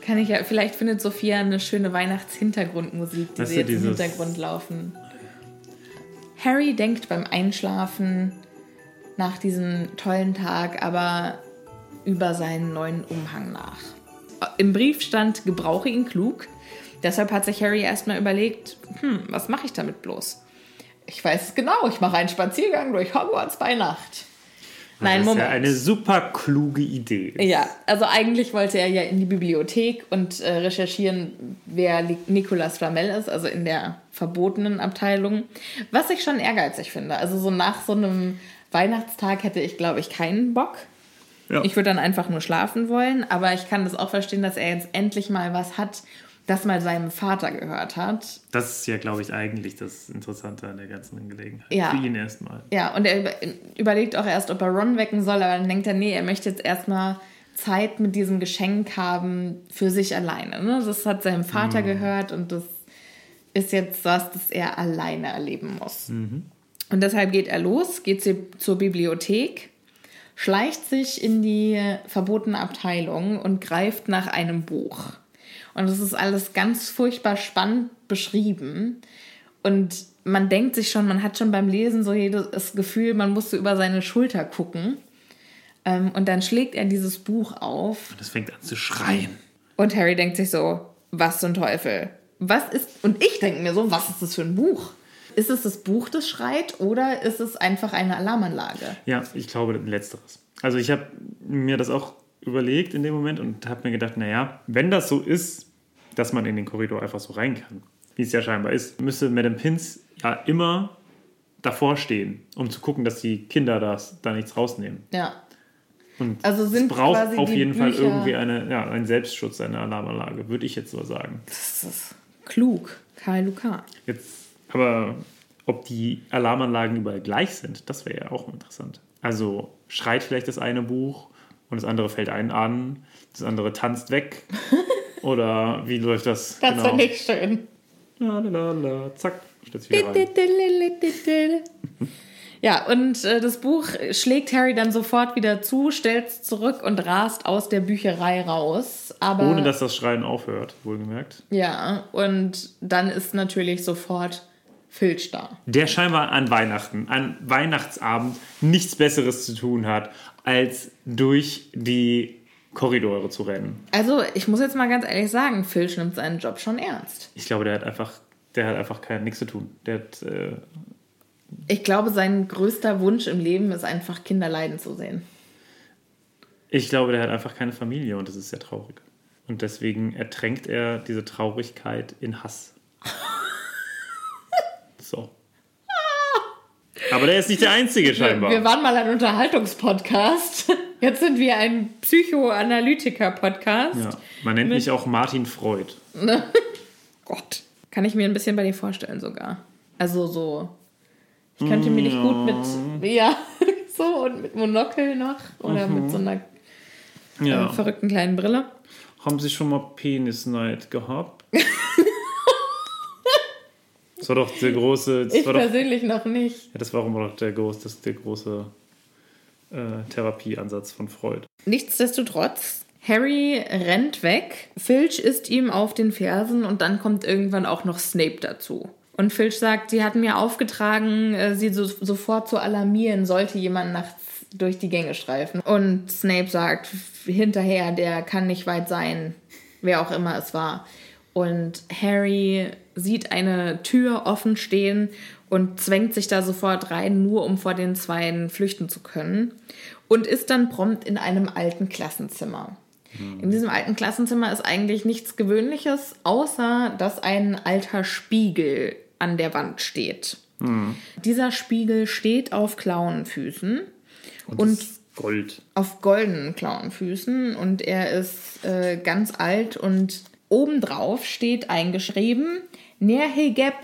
kann ich ja. Vielleicht findet Sophia eine schöne Weihnachtshintergrundmusik, die Weißt sie jetzt im Hintergrund laufen. Harry denkt beim Einschlafen nach diesem tollen Tag aber über seinen neuen Umhang nach. Im Brief stand, gebrauche ihn klug. Deshalb hat sich Harry erstmal überlegt, hm, was mache ich damit bloß? Ich weiß es genau, ich mache einen Spaziergang durch Hogwarts bei Nacht. Nein, das Moment. ist ja eine super kluge Idee. Ja, also eigentlich wollte er ja in die Bibliothek und äh, recherchieren, wer Nicolas Flamel ist, also in der verbotenen Abteilung. Was ich schon ehrgeizig finde. Also so nach so einem Weihnachtstag hätte ich, glaube ich, keinen Bock. Ja. Ich würde dann einfach nur schlafen wollen, aber ich kann das auch verstehen, dass er jetzt endlich mal was hat, das mal seinem Vater gehört hat. Das ist ja, glaube ich, eigentlich das Interessante an der ganzen Angelegenheit. Ja. Für ihn erstmal. Ja, und er über überlegt auch erst, ob er Ron wecken soll, aber dann denkt er, nee, er möchte jetzt erstmal Zeit mit diesem Geschenk haben für sich alleine. Ne? Das hat seinem Vater gehört und das ist jetzt was, das er alleine erleben muss. Und deshalb geht er los, geht sie zur Bibliothek, schleicht sich in die verbotene Abteilung und greift nach einem Buch. Und das ist alles ganz furchtbar spannend beschrieben. Und man denkt sich schon, man hat schon beim Lesen so jedes das Gefühl, man muss so über seine Schulter gucken. Ähm, und dann schlägt er dieses Buch auf Das fängt an zu schreien. und Harry denkt sich so, was zum Teufel? Was ist, und ich denke mir so, was ist das für ein Buch? Ist es das Buch, das schreit, oder ist es einfach eine Alarmanlage? Ja, ich glaube letzteres. Also ich habe mir das auch überlegt in dem Moment und habe mir gedacht, naja, wenn das so ist, dass man in den Korridor einfach so rein kann, wie es ja scheinbar ist, müsste Madame Pins ja immer davor stehen, um zu gucken, dass die Kinder das, da nichts rausnehmen. Ja. Und Also sind es braucht auf jeden Fall Bücher- irgendwie eine, ja, einen Selbstschutz, eine Alarmanlage, würde ich jetzt so sagen. Das ist klug. Karl Lukas. Jetzt, aber ob die Alarmanlagen überall gleich sind, das wäre ja auch interessant. Also schreit vielleicht das eine Buch und das andere fällt einen an, das andere tanzt weg. Oder wie läuft das? Das genau. finde ich schön. La, la, la, la, zack, stellt wieder rein. Ja, und äh, das Buch schlägt Harry dann sofort wieder zu, stellt es zurück und rast aus der Bücherei raus. Aber Ohne dass das Schreien aufhört, wohlgemerkt. ja, und dann ist natürlich sofort Filch da. Der scheinbar an Weihnachten, an Weihnachtsabend nichts Besseres zu tun hat, als durch die Korridore zu rennen. Also, ich muss jetzt mal ganz ehrlich sagen, Filch nimmt seinen Job schon ernst. Ich glaube, der hat einfach, der hat einfach kein nichts zu tun. Der hat, äh, Ich glaube, sein größter Wunsch im Leben ist einfach, Kinder leiden zu sehen. ich glaube, der hat einfach keine Familie und das ist sehr traurig. Und deswegen ertränkt er diese Traurigkeit in Hass. So. Aber der ist nicht der Einzige scheinbar. Wir waren mal ein Unterhaltungspodcast. Jetzt sind wir ein Psychoanalytiker-Podcast. ja. Man nennt mich auch Martin Freud. Gott. Kann ich mir ein bisschen bei dir vorstellen sogar. Also so. Ich könnte mir dich gut mit. Ja, so und mit Monokel noch. Oder mit so einer Ja. äh, verrückten kleinen Brille. Haben Sie schon mal Penisneid gehabt? das war doch der große. Das Ich war doch, ja, persönlich noch nicht. das war immer doch der, groß, das, der große äh, Therapieansatz von Freud. Nichtsdestotrotz, Harry rennt weg. Filch ist ihm auf den Fersen und dann kommt irgendwann auch noch Snape dazu. Und Filch sagt, sie hatten mir aufgetragen, äh, sie so, sofort zu alarmieren, sollte jemand nachts durch die Gänge streifen. Und Snape sagt, hinterher, der kann nicht weit sein, wer auch immer es war. Und Harry sieht eine Tür offen stehen und zwängt sich da sofort rein, nur um vor den Zweien flüchten zu können. Und ist dann prompt in einem alten Klassenzimmer. In diesem alten Klassenzimmer ist eigentlich nichts Gewöhnliches, außer dass ein alter Spiegel an der Wand steht. Dieser Spiegel steht auf Klauenfüßen Und, Und- Gold. auf goldenen Klauenfüßen und er ist äh, ganz alt und obendrauf steht eingeschrieben Nerhegeb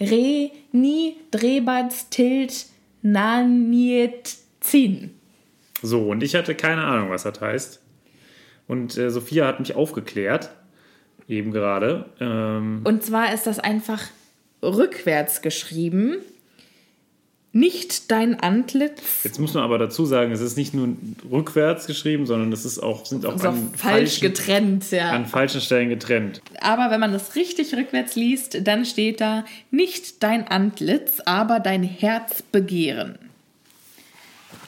Re Ni Drebats Tilt Naniet Zin. So, und ich hatte keine Ahnung, was das heißt. Und äh, Sophia hat mich aufgeklärt, eben gerade. Ähm, Und zwar ist das einfach rückwärts geschrieben. Nicht dein Antlitz. jetzt muss man aber dazu sagen, es ist nicht nur rückwärts geschrieben, sondern es ist auch, sind auch Also an, falsch falschen, getrennt, ja. an falschen Stellen getrennt. Aber wenn man das richtig rückwärts liest, dann steht da nicht dein Antlitz, aber dein Herz begehren.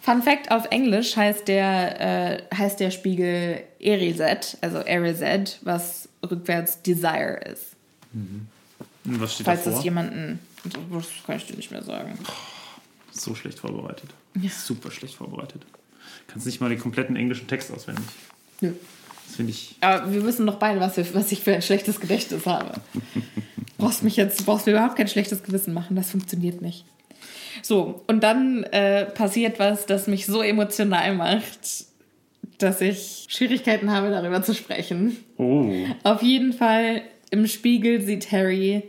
Fun Fact: Auf Englisch heißt der, äh, heißt der Spiegel Erizet, also Erizet, was rückwärts Desire ist. Und was steht Falls davor? es jemanden Das kann ich dir nicht mehr sagen. So schlecht vorbereitet. Super schlecht vorbereitet. Kannst nicht mal den kompletten englischen Text auswendig. Nö. Das finde ich. Aber wir wissen doch beide, was, wir, was ich für ein schlechtes Gedächtnis habe. brauchst mich jetzt, brauchst mir überhaupt kein schlechtes Gewissen machen, das funktioniert nicht. So, und dann äh, passiert was, das mich so emotional macht, dass ich Schwierigkeiten habe, darüber zu sprechen. Oh. Auf jeden Fall im Spiegel sieht Harry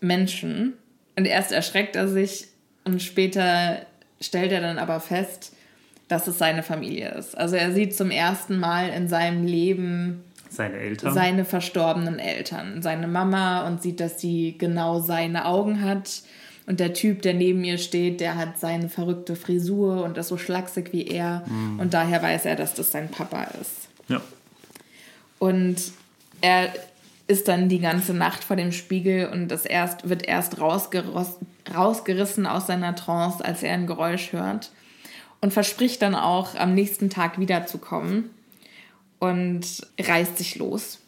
Menschen und erst erschreckt er sich und später stellt er dann aber fest, dass es seine Familie ist. Also er sieht zum ersten Mal in seinem Leben Seine Eltern. seine verstorbenen Eltern, seine Mama und sieht, dass sie genau seine Augen hat. Und der Typ, der neben ihr steht, der hat seine verrückte Frisur und ist so schlaksig wie er. Und daher weiß er, dass das sein Papa ist. ja. Und er ist dann die ganze Nacht vor dem Spiegel und das erst, wird erst rausgerissen aus seiner Trance, als er ein Geräusch hört. Und verspricht dann auch, am nächsten Tag wiederzukommen. Und reißt sich los.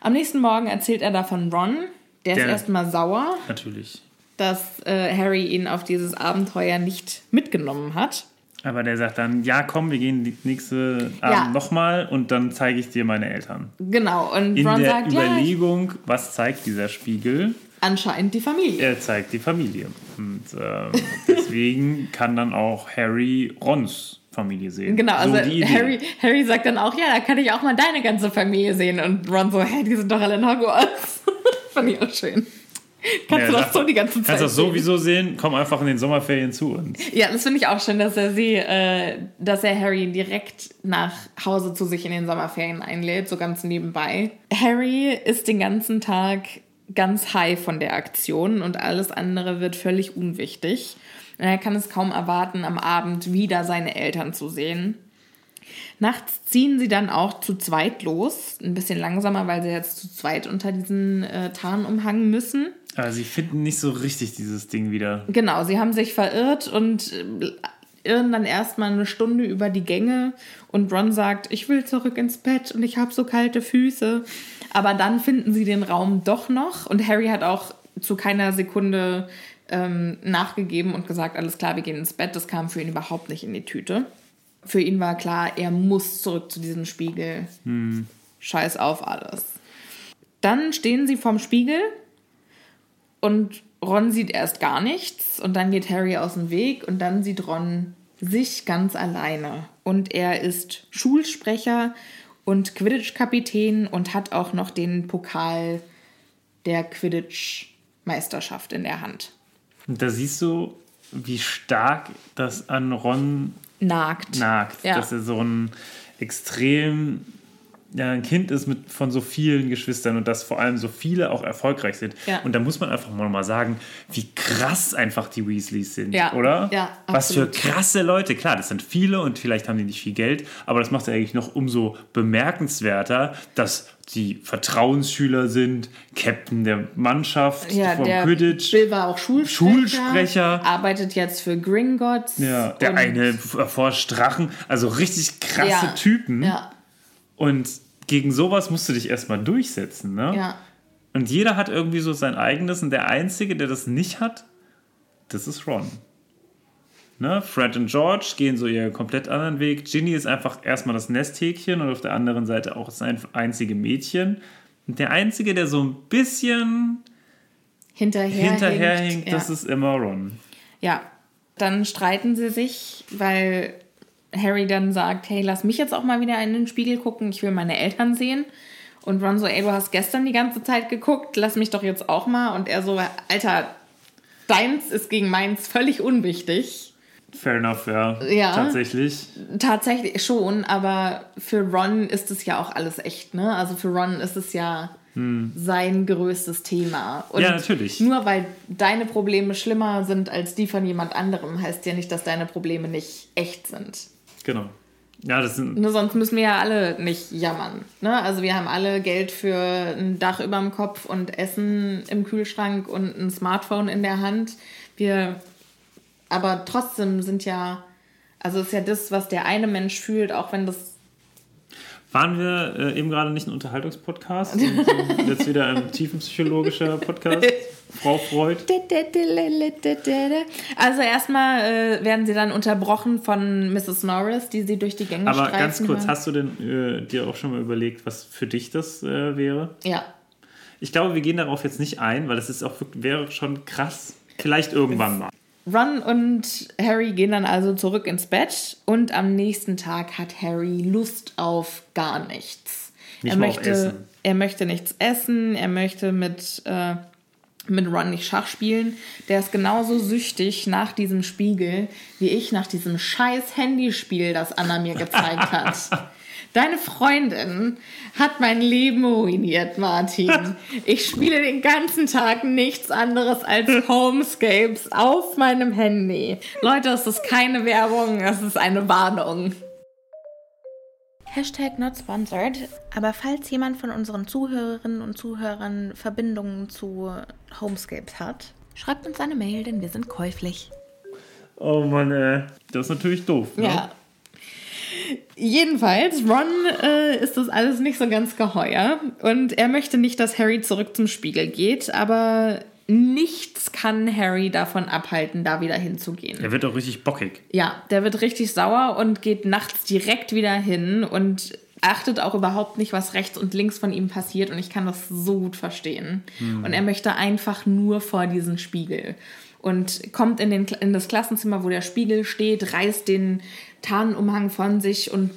Am nächsten Morgen erzählt er davon Ron. Der ist Der- erstmal sauer, Natürlich. dass äh, Harry ihn auf dieses Abenteuer nicht mitgenommen hat. Aber der sagt dann, ja komm, wir gehen die nächste Abend Ja. nochmal und dann zeige ich dir meine Eltern. Genau, und In Ron der sagt, ja, Überlegung, was zeigt dieser Spiegel? anscheinend die Familie. Er zeigt die Familie. Und ähm, deswegen kann dann auch Harry Rons Familie sehen. Genau, also so. Harry, Harry sagt dann auch, ja, da kann ich auch mal deine ganze Familie sehen. Und Ron so, hä, die sind doch alle in Hogwarts. Fand ich auch schön. Kannst Ja, du das so die ganze Zeit Kannst das sehen? sowieso sehen, komm einfach in den Sommerferien zu uns. Ja, das finde ich auch schön, dass er sie, äh, dass er Harry direkt nach Hause zu sich in den Sommerferien einlädt, so ganz nebenbei. Harry ist den ganzen Tag ganz high von der Aktion und alles andere wird völlig unwichtig. Er kann es kaum erwarten, am Abend wieder seine Eltern zu sehen. Nachts ziehen sie dann auch zu zweit los, ein bisschen langsamer, weil sie jetzt zu zweit unter diesen äh, Tarnumhang müssen. Aber sie finden nicht so richtig dieses Ding wieder. Genau, sie haben sich verirrt und äh, irren dann erstmal eine Stunde über die Gänge und Ron sagt, ich will zurück ins Bett und ich habe so kalte Füße. Aber dann finden sie den Raum doch noch und Harry hat auch zu keiner Sekunde ähm, nachgegeben und gesagt, alles klar, wir gehen ins Bett. Das kam für ihn überhaupt nicht in die Tüte. Für ihn war klar, er muss zurück zu diesem Spiegel. Scheiß auf alles. Dann stehen sie vorm Spiegel und Ron sieht erst gar nichts und dann geht Harry aus dem Weg und dann sieht Ron sich ganz alleine. Und er ist Schulsprecher und Quidditch-Kapitän und hat auch noch den Pokal der Quidditch-Meisterschaft in der Hand. Da siehst du, wie stark das an Ron Nagt. nagt. Ja. Dass er so ein extrem ja, ein Kind ist mit, von so vielen Geschwistern und dass vor allem so viele auch erfolgreich sind. Ja. Und da muss man einfach mal sagen, wie krass einfach die Weasleys sind, Ja. oder? Ja, Was für krasse Leute. Klar, das sind viele und vielleicht haben die nicht viel Geld, aber das macht es eigentlich noch umso bemerkenswerter, dass die Vertrauensschüler sind, Captain der Mannschaft Ja, vom der Quidditch. Bill war auch Schulsprecher. Schulsprecher. Arbeitet jetzt für Gringotts. Ja, der eine erforscht Drachen, also richtig krasse Ja. Typen. Ja, Und gegen sowas musst du dich erstmal durchsetzen, ne? ja. Und jeder hat irgendwie so sein eigenes und der Einzige, der das nicht hat, das ist Ron. Ne? Fred und George gehen so ihren komplett anderen Weg. Ginny ist einfach erstmal das Nesthäkchen und auf der anderen Seite auch das ein- einzige Mädchen. Und der Einzige, der so ein bisschen Hinterher, hinterherhinkt, ja. das ist immer Ron. Ja, dann streiten sie sich, weil Harry dann sagt, hey, lass mich jetzt auch mal wieder in den Spiegel gucken, ich will meine Eltern sehen. Und Ron so, ey, du hast gestern die ganze Zeit geguckt, lass mich doch jetzt auch mal. Und er so, Alter, deins ist gegen meins völlig unwichtig. Fair enough, ja. Ja. Tatsächlich. Tatsächlich schon, aber für Ron ist es ja auch alles echt, ne? Also für Ron ist es ja sein größtes Thema. Und Hm. Ja, natürlich. Nur weil deine Probleme schlimmer sind als die von jemand anderem, heißt ja nicht, dass deine Probleme nicht echt sind. Genau. Ja, das sind. Nur sonst müssen wir ja alle nicht jammern. Ne? Also wir haben alle Geld für ein Dach über dem Kopf und Essen im Kühlschrank und ein Smartphone in der Hand. Wir, aber trotzdem sind ja, also ist ja das, was der eine Mensch fühlt, auch wenn das Waren wir äh, eben gerade nicht ein Unterhaltungspodcast? jetzt wieder ein tiefenpsychologischer Podcast? Frau Freud? Also erstmal äh, werden sie dann unterbrochen von Mrs. Norris, die sie durch die Gänge Aber ganz kurz, hören. hast du denn äh, dir auch schon mal überlegt, was für dich das äh, wäre? Ja. Ich glaube, wir gehen darauf jetzt nicht ein, weil das ist auch wäre schon krass. Vielleicht irgendwann mal. Ron und Harry gehen dann also zurück ins Bett und am nächsten Tag hat Harry Lust auf gar nichts. Nicht er, möchte, Essen. er möchte nichts essen, er möchte mit, äh, mit Ron nicht Schach spielen. Der ist genauso süchtig nach diesem Spiegel wie ich nach diesem scheiß Handyspiel, das Anna mir gezeigt hat. Deine Freundin hat mein Leben ruiniert, Martin. Ich spiele den ganzen Tag nichts anderes als Homescapes auf meinem Handy. Leute, es ist keine Werbung, es ist eine Warnung. Hashtag not sponsored. Aber falls jemand von unseren Zuhörerinnen und Zuhörern Verbindungen zu Homescapes hat, schreibt uns eine Mail, denn wir sind käuflich. Oh Mann, ey. Das ist natürlich doof. Ne? Ja. Jedenfalls, Ron äh, ist das alles nicht so ganz geheuer und er möchte nicht, dass Harry zurück zum Spiegel geht, aber nichts kann Harry davon abhalten, da wieder hinzugehen. Er wird auch richtig bockig. Ja, der wird richtig sauer und geht nachts direkt wieder hin und achtet auch überhaupt nicht, was rechts und links von ihm passiert und ich kann das so gut verstehen. Und er möchte einfach nur vor diesen Spiegel und kommt in, den, in das Klassenzimmer, wo der Spiegel steht, reißt den Tarnumhang von sich und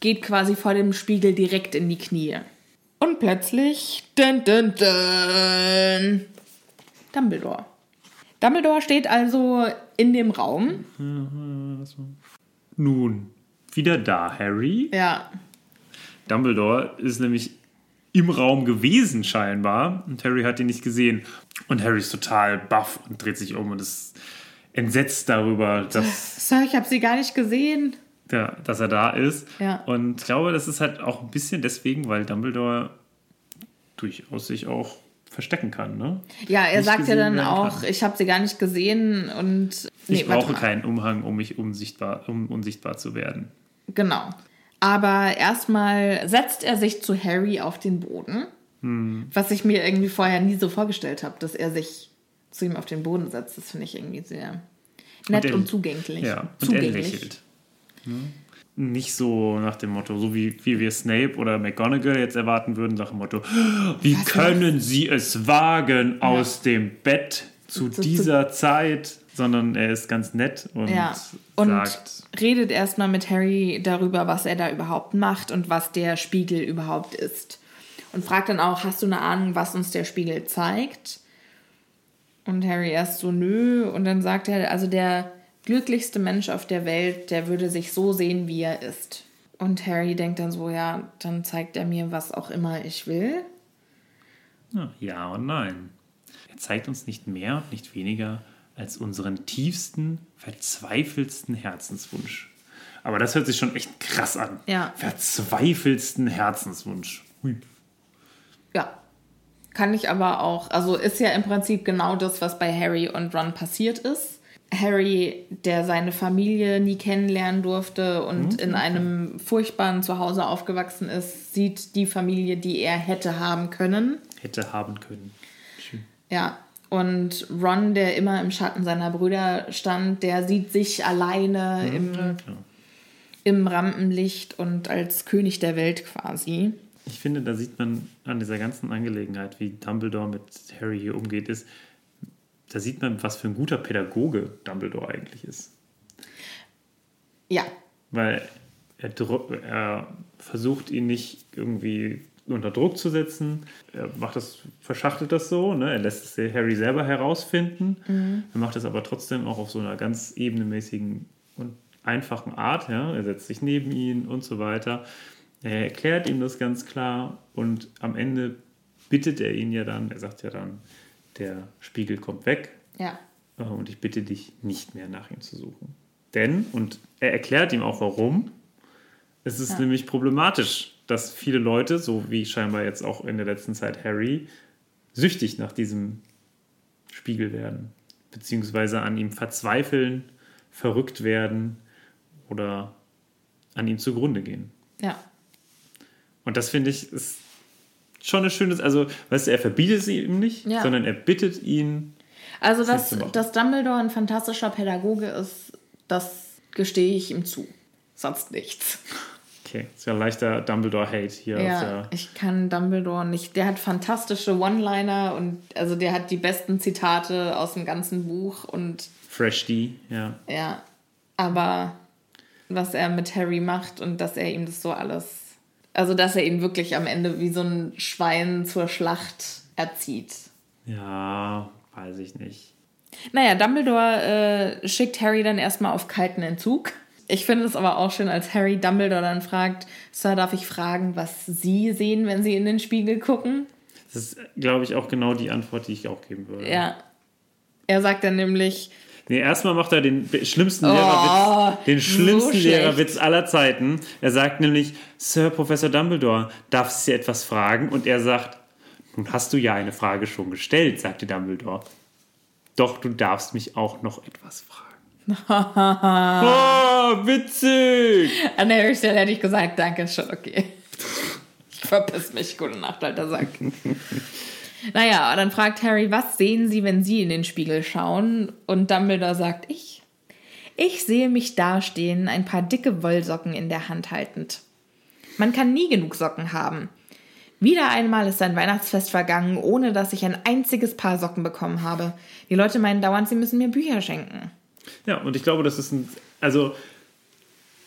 geht quasi vor dem Spiegel direkt in die Knie. Und plötzlich, dun, dun, dun, Dumbledore. Dumbledore steht also in dem Raum. Nun, wieder da, Harry. Ja, Dumbledore ist nämlich im Raum gewesen scheinbar und Harry hat ihn nicht gesehen. Und Harry ist total baff und dreht sich um und ist entsetzt darüber, dass, Sir, ich habe sie gar nicht gesehen. der, dass er da ist. Ja. Und ich glaube, das ist halt auch ein bisschen deswegen, weil Dumbledore durchaus sich auch verstecken kann. Ne? Ja, er Nicht sagt ja dann auch, kann. ich habe sie gar nicht gesehen und Ich warte brauche keinen Umhang, um mich unsichtbar, um unsichtbar zu werden. Genau. Aber erstmal setzt er sich zu Harry auf den Boden, Hm. was ich mir irgendwie vorher nie so vorgestellt habe, dass er sich zu ihm auf den Boden setzt. Das finde ich irgendwie sehr nett er- und, zugänglich. Ja, und er zugänglich. lächelt. Ne? Nicht so nach dem Motto, so wie, wie wir Snape oder McGonagall jetzt erwarten würden, nach dem Motto, wie Was können Sie es wagen aus dem Bett zu Zu- zu- dieser Zeit, sondern er ist ganz nett und Ja, und sagt, redet erstmal mit Harry darüber, was er da überhaupt macht und was der Spiegel überhaupt ist. Und fragt dann auch, hast du eine Ahnung, was uns der Spiegel zeigt? Und Harry erst so, nö. Und dann sagt er, also der glücklichste Mensch auf der Welt, der würde sich so sehen, wie er ist. Und Harry denkt dann so, ja, dann zeigt er mir, was auch immer ich will. ja, und nein. Er zeigt uns nicht mehr und nicht weniger als unseren tiefsten, verzweifelsten Herzenswunsch. Aber das hört sich schon echt krass an. Ja. Verzweifelsten Herzenswunsch. Hui. Ja. Kann ich aber auch, also ist ja im Prinzip genau das, was bei Harry und Ron passiert ist. Harry, der seine Familie nie kennenlernen durfte und in einem furchtbaren Zuhause aufgewachsen ist, sieht die Familie, die er hätte haben können. Hätte haben können. Schön. Ja. Und Ron, der immer im Schatten seiner Brüder stand, der sieht sich alleine im, Klar. im Rampenlicht und als König der Welt quasi. Ich finde, da sieht man an dieser ganzen Angelegenheit, wie Dumbledore mit Harry hier umgeht, ist, da sieht man, was für ein guter Pädagoge Dumbledore eigentlich ist. Ja, Weil er, er versucht ihn nicht irgendwie unter Druck zu setzen. Er macht das, verschachtelt das so, ne? er lässt es Harry selber herausfinden. Er macht das aber trotzdem auch auf so einer ganz ebenmäßigen und einfachen Art. Ja? Er setzt sich neben ihn und so weiter. Er erklärt ihm das ganz klar und am Ende bittet er ihn ja dann, er sagt ja dann, der Spiegel kommt weg, ja. äh, und ich bitte dich nicht mehr nach ihm zu suchen. Denn, und er erklärt ihm auch warum, es ist Ja. nämlich problematisch, dass viele Leute, so wie scheinbar jetzt auch in der letzten Zeit Harry, süchtig nach diesem Spiegel werden, beziehungsweise an ihm verzweifeln, verrückt werden oder an ihm zugrunde gehen. Ja. Und das finde ich ist schon eine schöne, also, weißt du, er verbietet es ihm nicht, Ja. sondern er bittet ihn. Also, dass, dass Dumbledore ein fantastischer Pädagoge ist, das gestehe ich ihm zu. Sonst nichts. Okay, ist ja leichter Dumbledore-Hate hier Ja, ich kann Dumbledore nicht. Der hat fantastische One-Liner und also der hat die besten Zitate aus dem ganzen Buch und Fresh D, ja. ja, aber was er mit Harry macht und dass er ihm das so alles, also dass er ihn wirklich am Ende wie so ein Schwein zur Schlacht erzieht. Ja, weiß ich nicht. Naja, Dumbledore äh, schickt Harry dann erstmal auf kalten Entzug. Ich finde es aber auch schön, als Harry Dumbledore dann fragt, Sir, darf ich fragen, was Sie sehen, wenn Sie in den Spiegel gucken? Das ist, glaube ich, auch genau die Antwort, die ich auch geben würde. Ja. Er sagt dann nämlich, Nee, erstmal macht er den schlimmsten Lehrerwitz, den schlimmsten Oh, schlecht. Lehrerwitz aller Zeiten. Er sagt nämlich, Sir Professor Dumbledore, darf ich Sie etwas fragen? Und er sagt, nun hast du ja eine Frage schon gestellt, sagte Dumbledore. Doch du darfst mich auch noch etwas fragen. oh, witzig! an der Stelle hätte ich gesagt, danke, ist schon okay. Ich verpiss mich, gute Nacht, alter Sack. naja, dann fragt Harry, was sehen Sie, wenn Sie in den Spiegel schauen? Und Dumbledore sagt, ich. Ich sehe mich dastehen, ein paar dicke Wollsocken in der Hand haltend. Man kann nie genug Socken haben. Wieder einmal ist ein Weihnachtsfest vergangen, ohne dass ich ein einziges Paar Socken bekommen habe. Die Leute meinen dauernd, sie müssen mir Bücher schenken. Ja, und ich glaube, das ist ein. Also,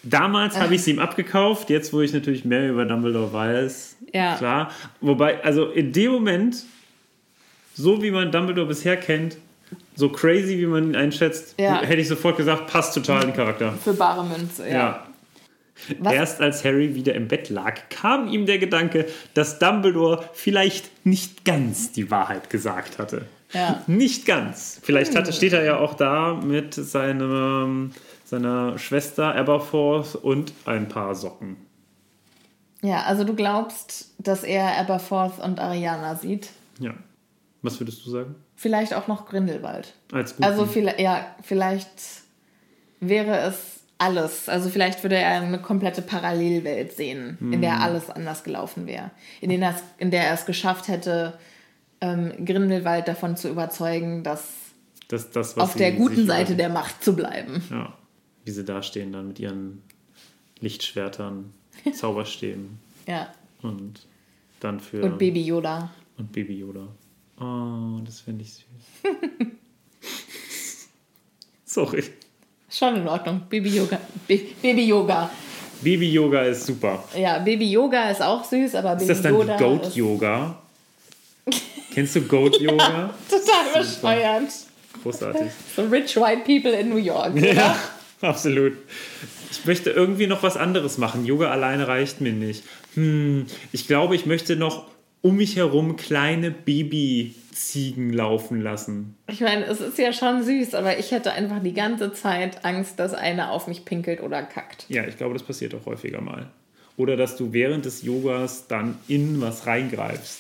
damals habe ich es ihm abgekauft, jetzt, wo ich natürlich mehr über Dumbledore weiß. Ja. Klar. Wobei, also in dem Moment, so wie man Dumbledore bisher kennt, so crazy, wie man ihn einschätzt, Ja. hätte ich sofort gesagt, passt total in den Charakter. Für bare Münze, Ja. Was? Erst als Harry wieder im Bett lag, kam ihm der Gedanke, dass Dumbledore vielleicht nicht ganz die Wahrheit gesagt hatte. Ja. Nicht ganz. Vielleicht hatte, steht er ja auch da mit seinem, seiner Schwester Aberforth und ein paar Socken. Ja, also du glaubst, dass er Aberforth und Ariana sieht. Ja. Was würdest du sagen? Vielleicht auch noch Grindelwald. Als Guten? Also vielleicht, ja, vielleicht wäre es alles. Also vielleicht würde er eine komplette Parallelwelt sehen, in Hm. der alles anders gelaufen wäre. In, der er es- in der er es geschafft hätte, ähm, Grindelwald davon zu überzeugen, dass das, das, auf der guten Seite der Macht zu bleiben. Ja. Wie sie da stehen dann mit ihren Lichtschwertern, Zauberstäben Ja. und dann für. Und Baby Yoda. Und Baby Yoda. Oh, das finde ich süß. Sorry. Schon in Ordnung. Baby Yoga. Ba- Baby Yoga. Baby Yoga ist super. Ja, Baby Yoga ist auch süß, aber Baby Ist das dann Yoda die Goat ist Yoga? Kennst du Goat Yoga? total bescheuert. Großartig. So rich white people in New York. Ja, absolut. Ich möchte irgendwie noch was anderes machen. Yoga alleine reicht mir nicht. Hm, ich glaube, ich möchte noch um mich herum kleine Babyziegen laufen lassen. Ich meine, es ist ja schon süß, aber ich hätte einfach die ganze Zeit Angst, dass einer auf mich pinkelt oder kackt. Ja, ich glaube, das passiert auch häufiger mal. Oder dass du während des Yogas dann in was reingreifst.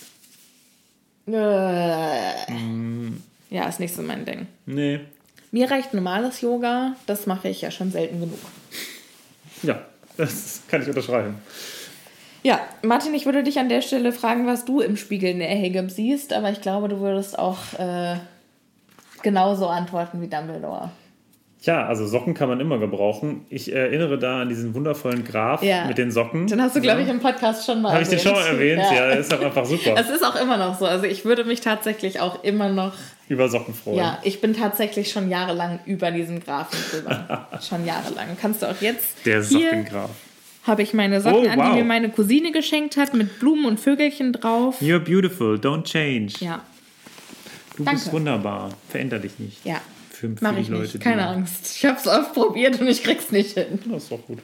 Äh. Mm. Ja, ist nicht so mein Ding. Nee. Mir reicht normales Yoga, das mache ich ja schon selten genug. Ja, das kann ich unterschreiben. Ja, Martin, ich würde dich an der Stelle fragen, was du im Spiegel in der Hageb siehst, aber ich glaube, du würdest auch äh, genauso antworten wie Dumbledore. Tja, also Socken kann man immer gebrauchen. Ich erinnere da an diesen wundervollen Graph Ja. mit den Socken. Den hast du, glaube ich, im Podcast schon mal Habe ich den schon mal erwähnt? Ja, Ja. ist auch einfach super. Es ist auch immer noch so. Also ich würde mich tatsächlich auch immer noch. Über Socken freuen. Ja, ich bin tatsächlich schon jahrelang über diesem Graphen drüber. schon jahrelang. Kannst du auch jetzt. Der Sockengraph. Habe ich meine Socken Oh, an, die mir meine Cousine geschenkt hat, mit Blumen und Vögelchen drauf. You're beautiful, don't change. Ja, du danke. bist wunderbar. Veränder dich nicht. ja. Für, für Mache die ich Leute, nicht. Keine Angst. Ich habe es oft probiert und ich krieg's nicht hin. Das ist doch gut.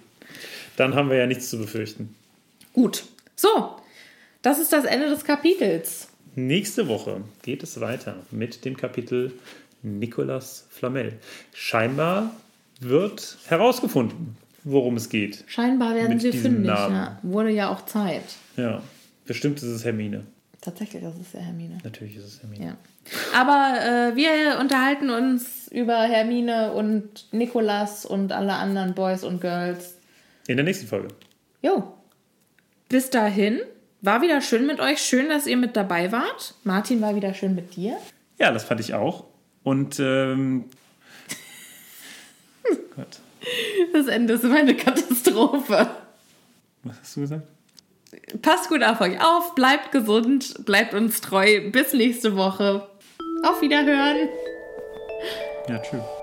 Dann haben wir ja nichts zu befürchten. Gut. So, das ist das Ende des Kapitels. Nächste Woche geht es weiter mit dem Kapitel Nicolas Flamel. Scheinbar wird herausgefunden, worum es geht. Scheinbar werden sie fündig. Ja. Wurde ja auch Zeit. Ja, bestimmt ist es Hermine. Tatsächlich, das ist ja Hermine. Natürlich ist es Hermine. Ja. Aber äh, wir unterhalten uns über Hermine und Nikolas und alle anderen Boys und Girls. In der nächsten Folge. Jo, bis dahin, war wieder schön mit euch. Schön, dass ihr mit dabei wart. Martin war wieder schön mit dir. Ja, das fand ich auch. Und ähm, Gott. Das Ende ist immer eine Katastrophe. Was hast du gesagt? Passt gut auf euch auf, bleibt gesund, bleibt uns treu. Bis nächste Woche. Auf Wiederhören. Ja, tschüss.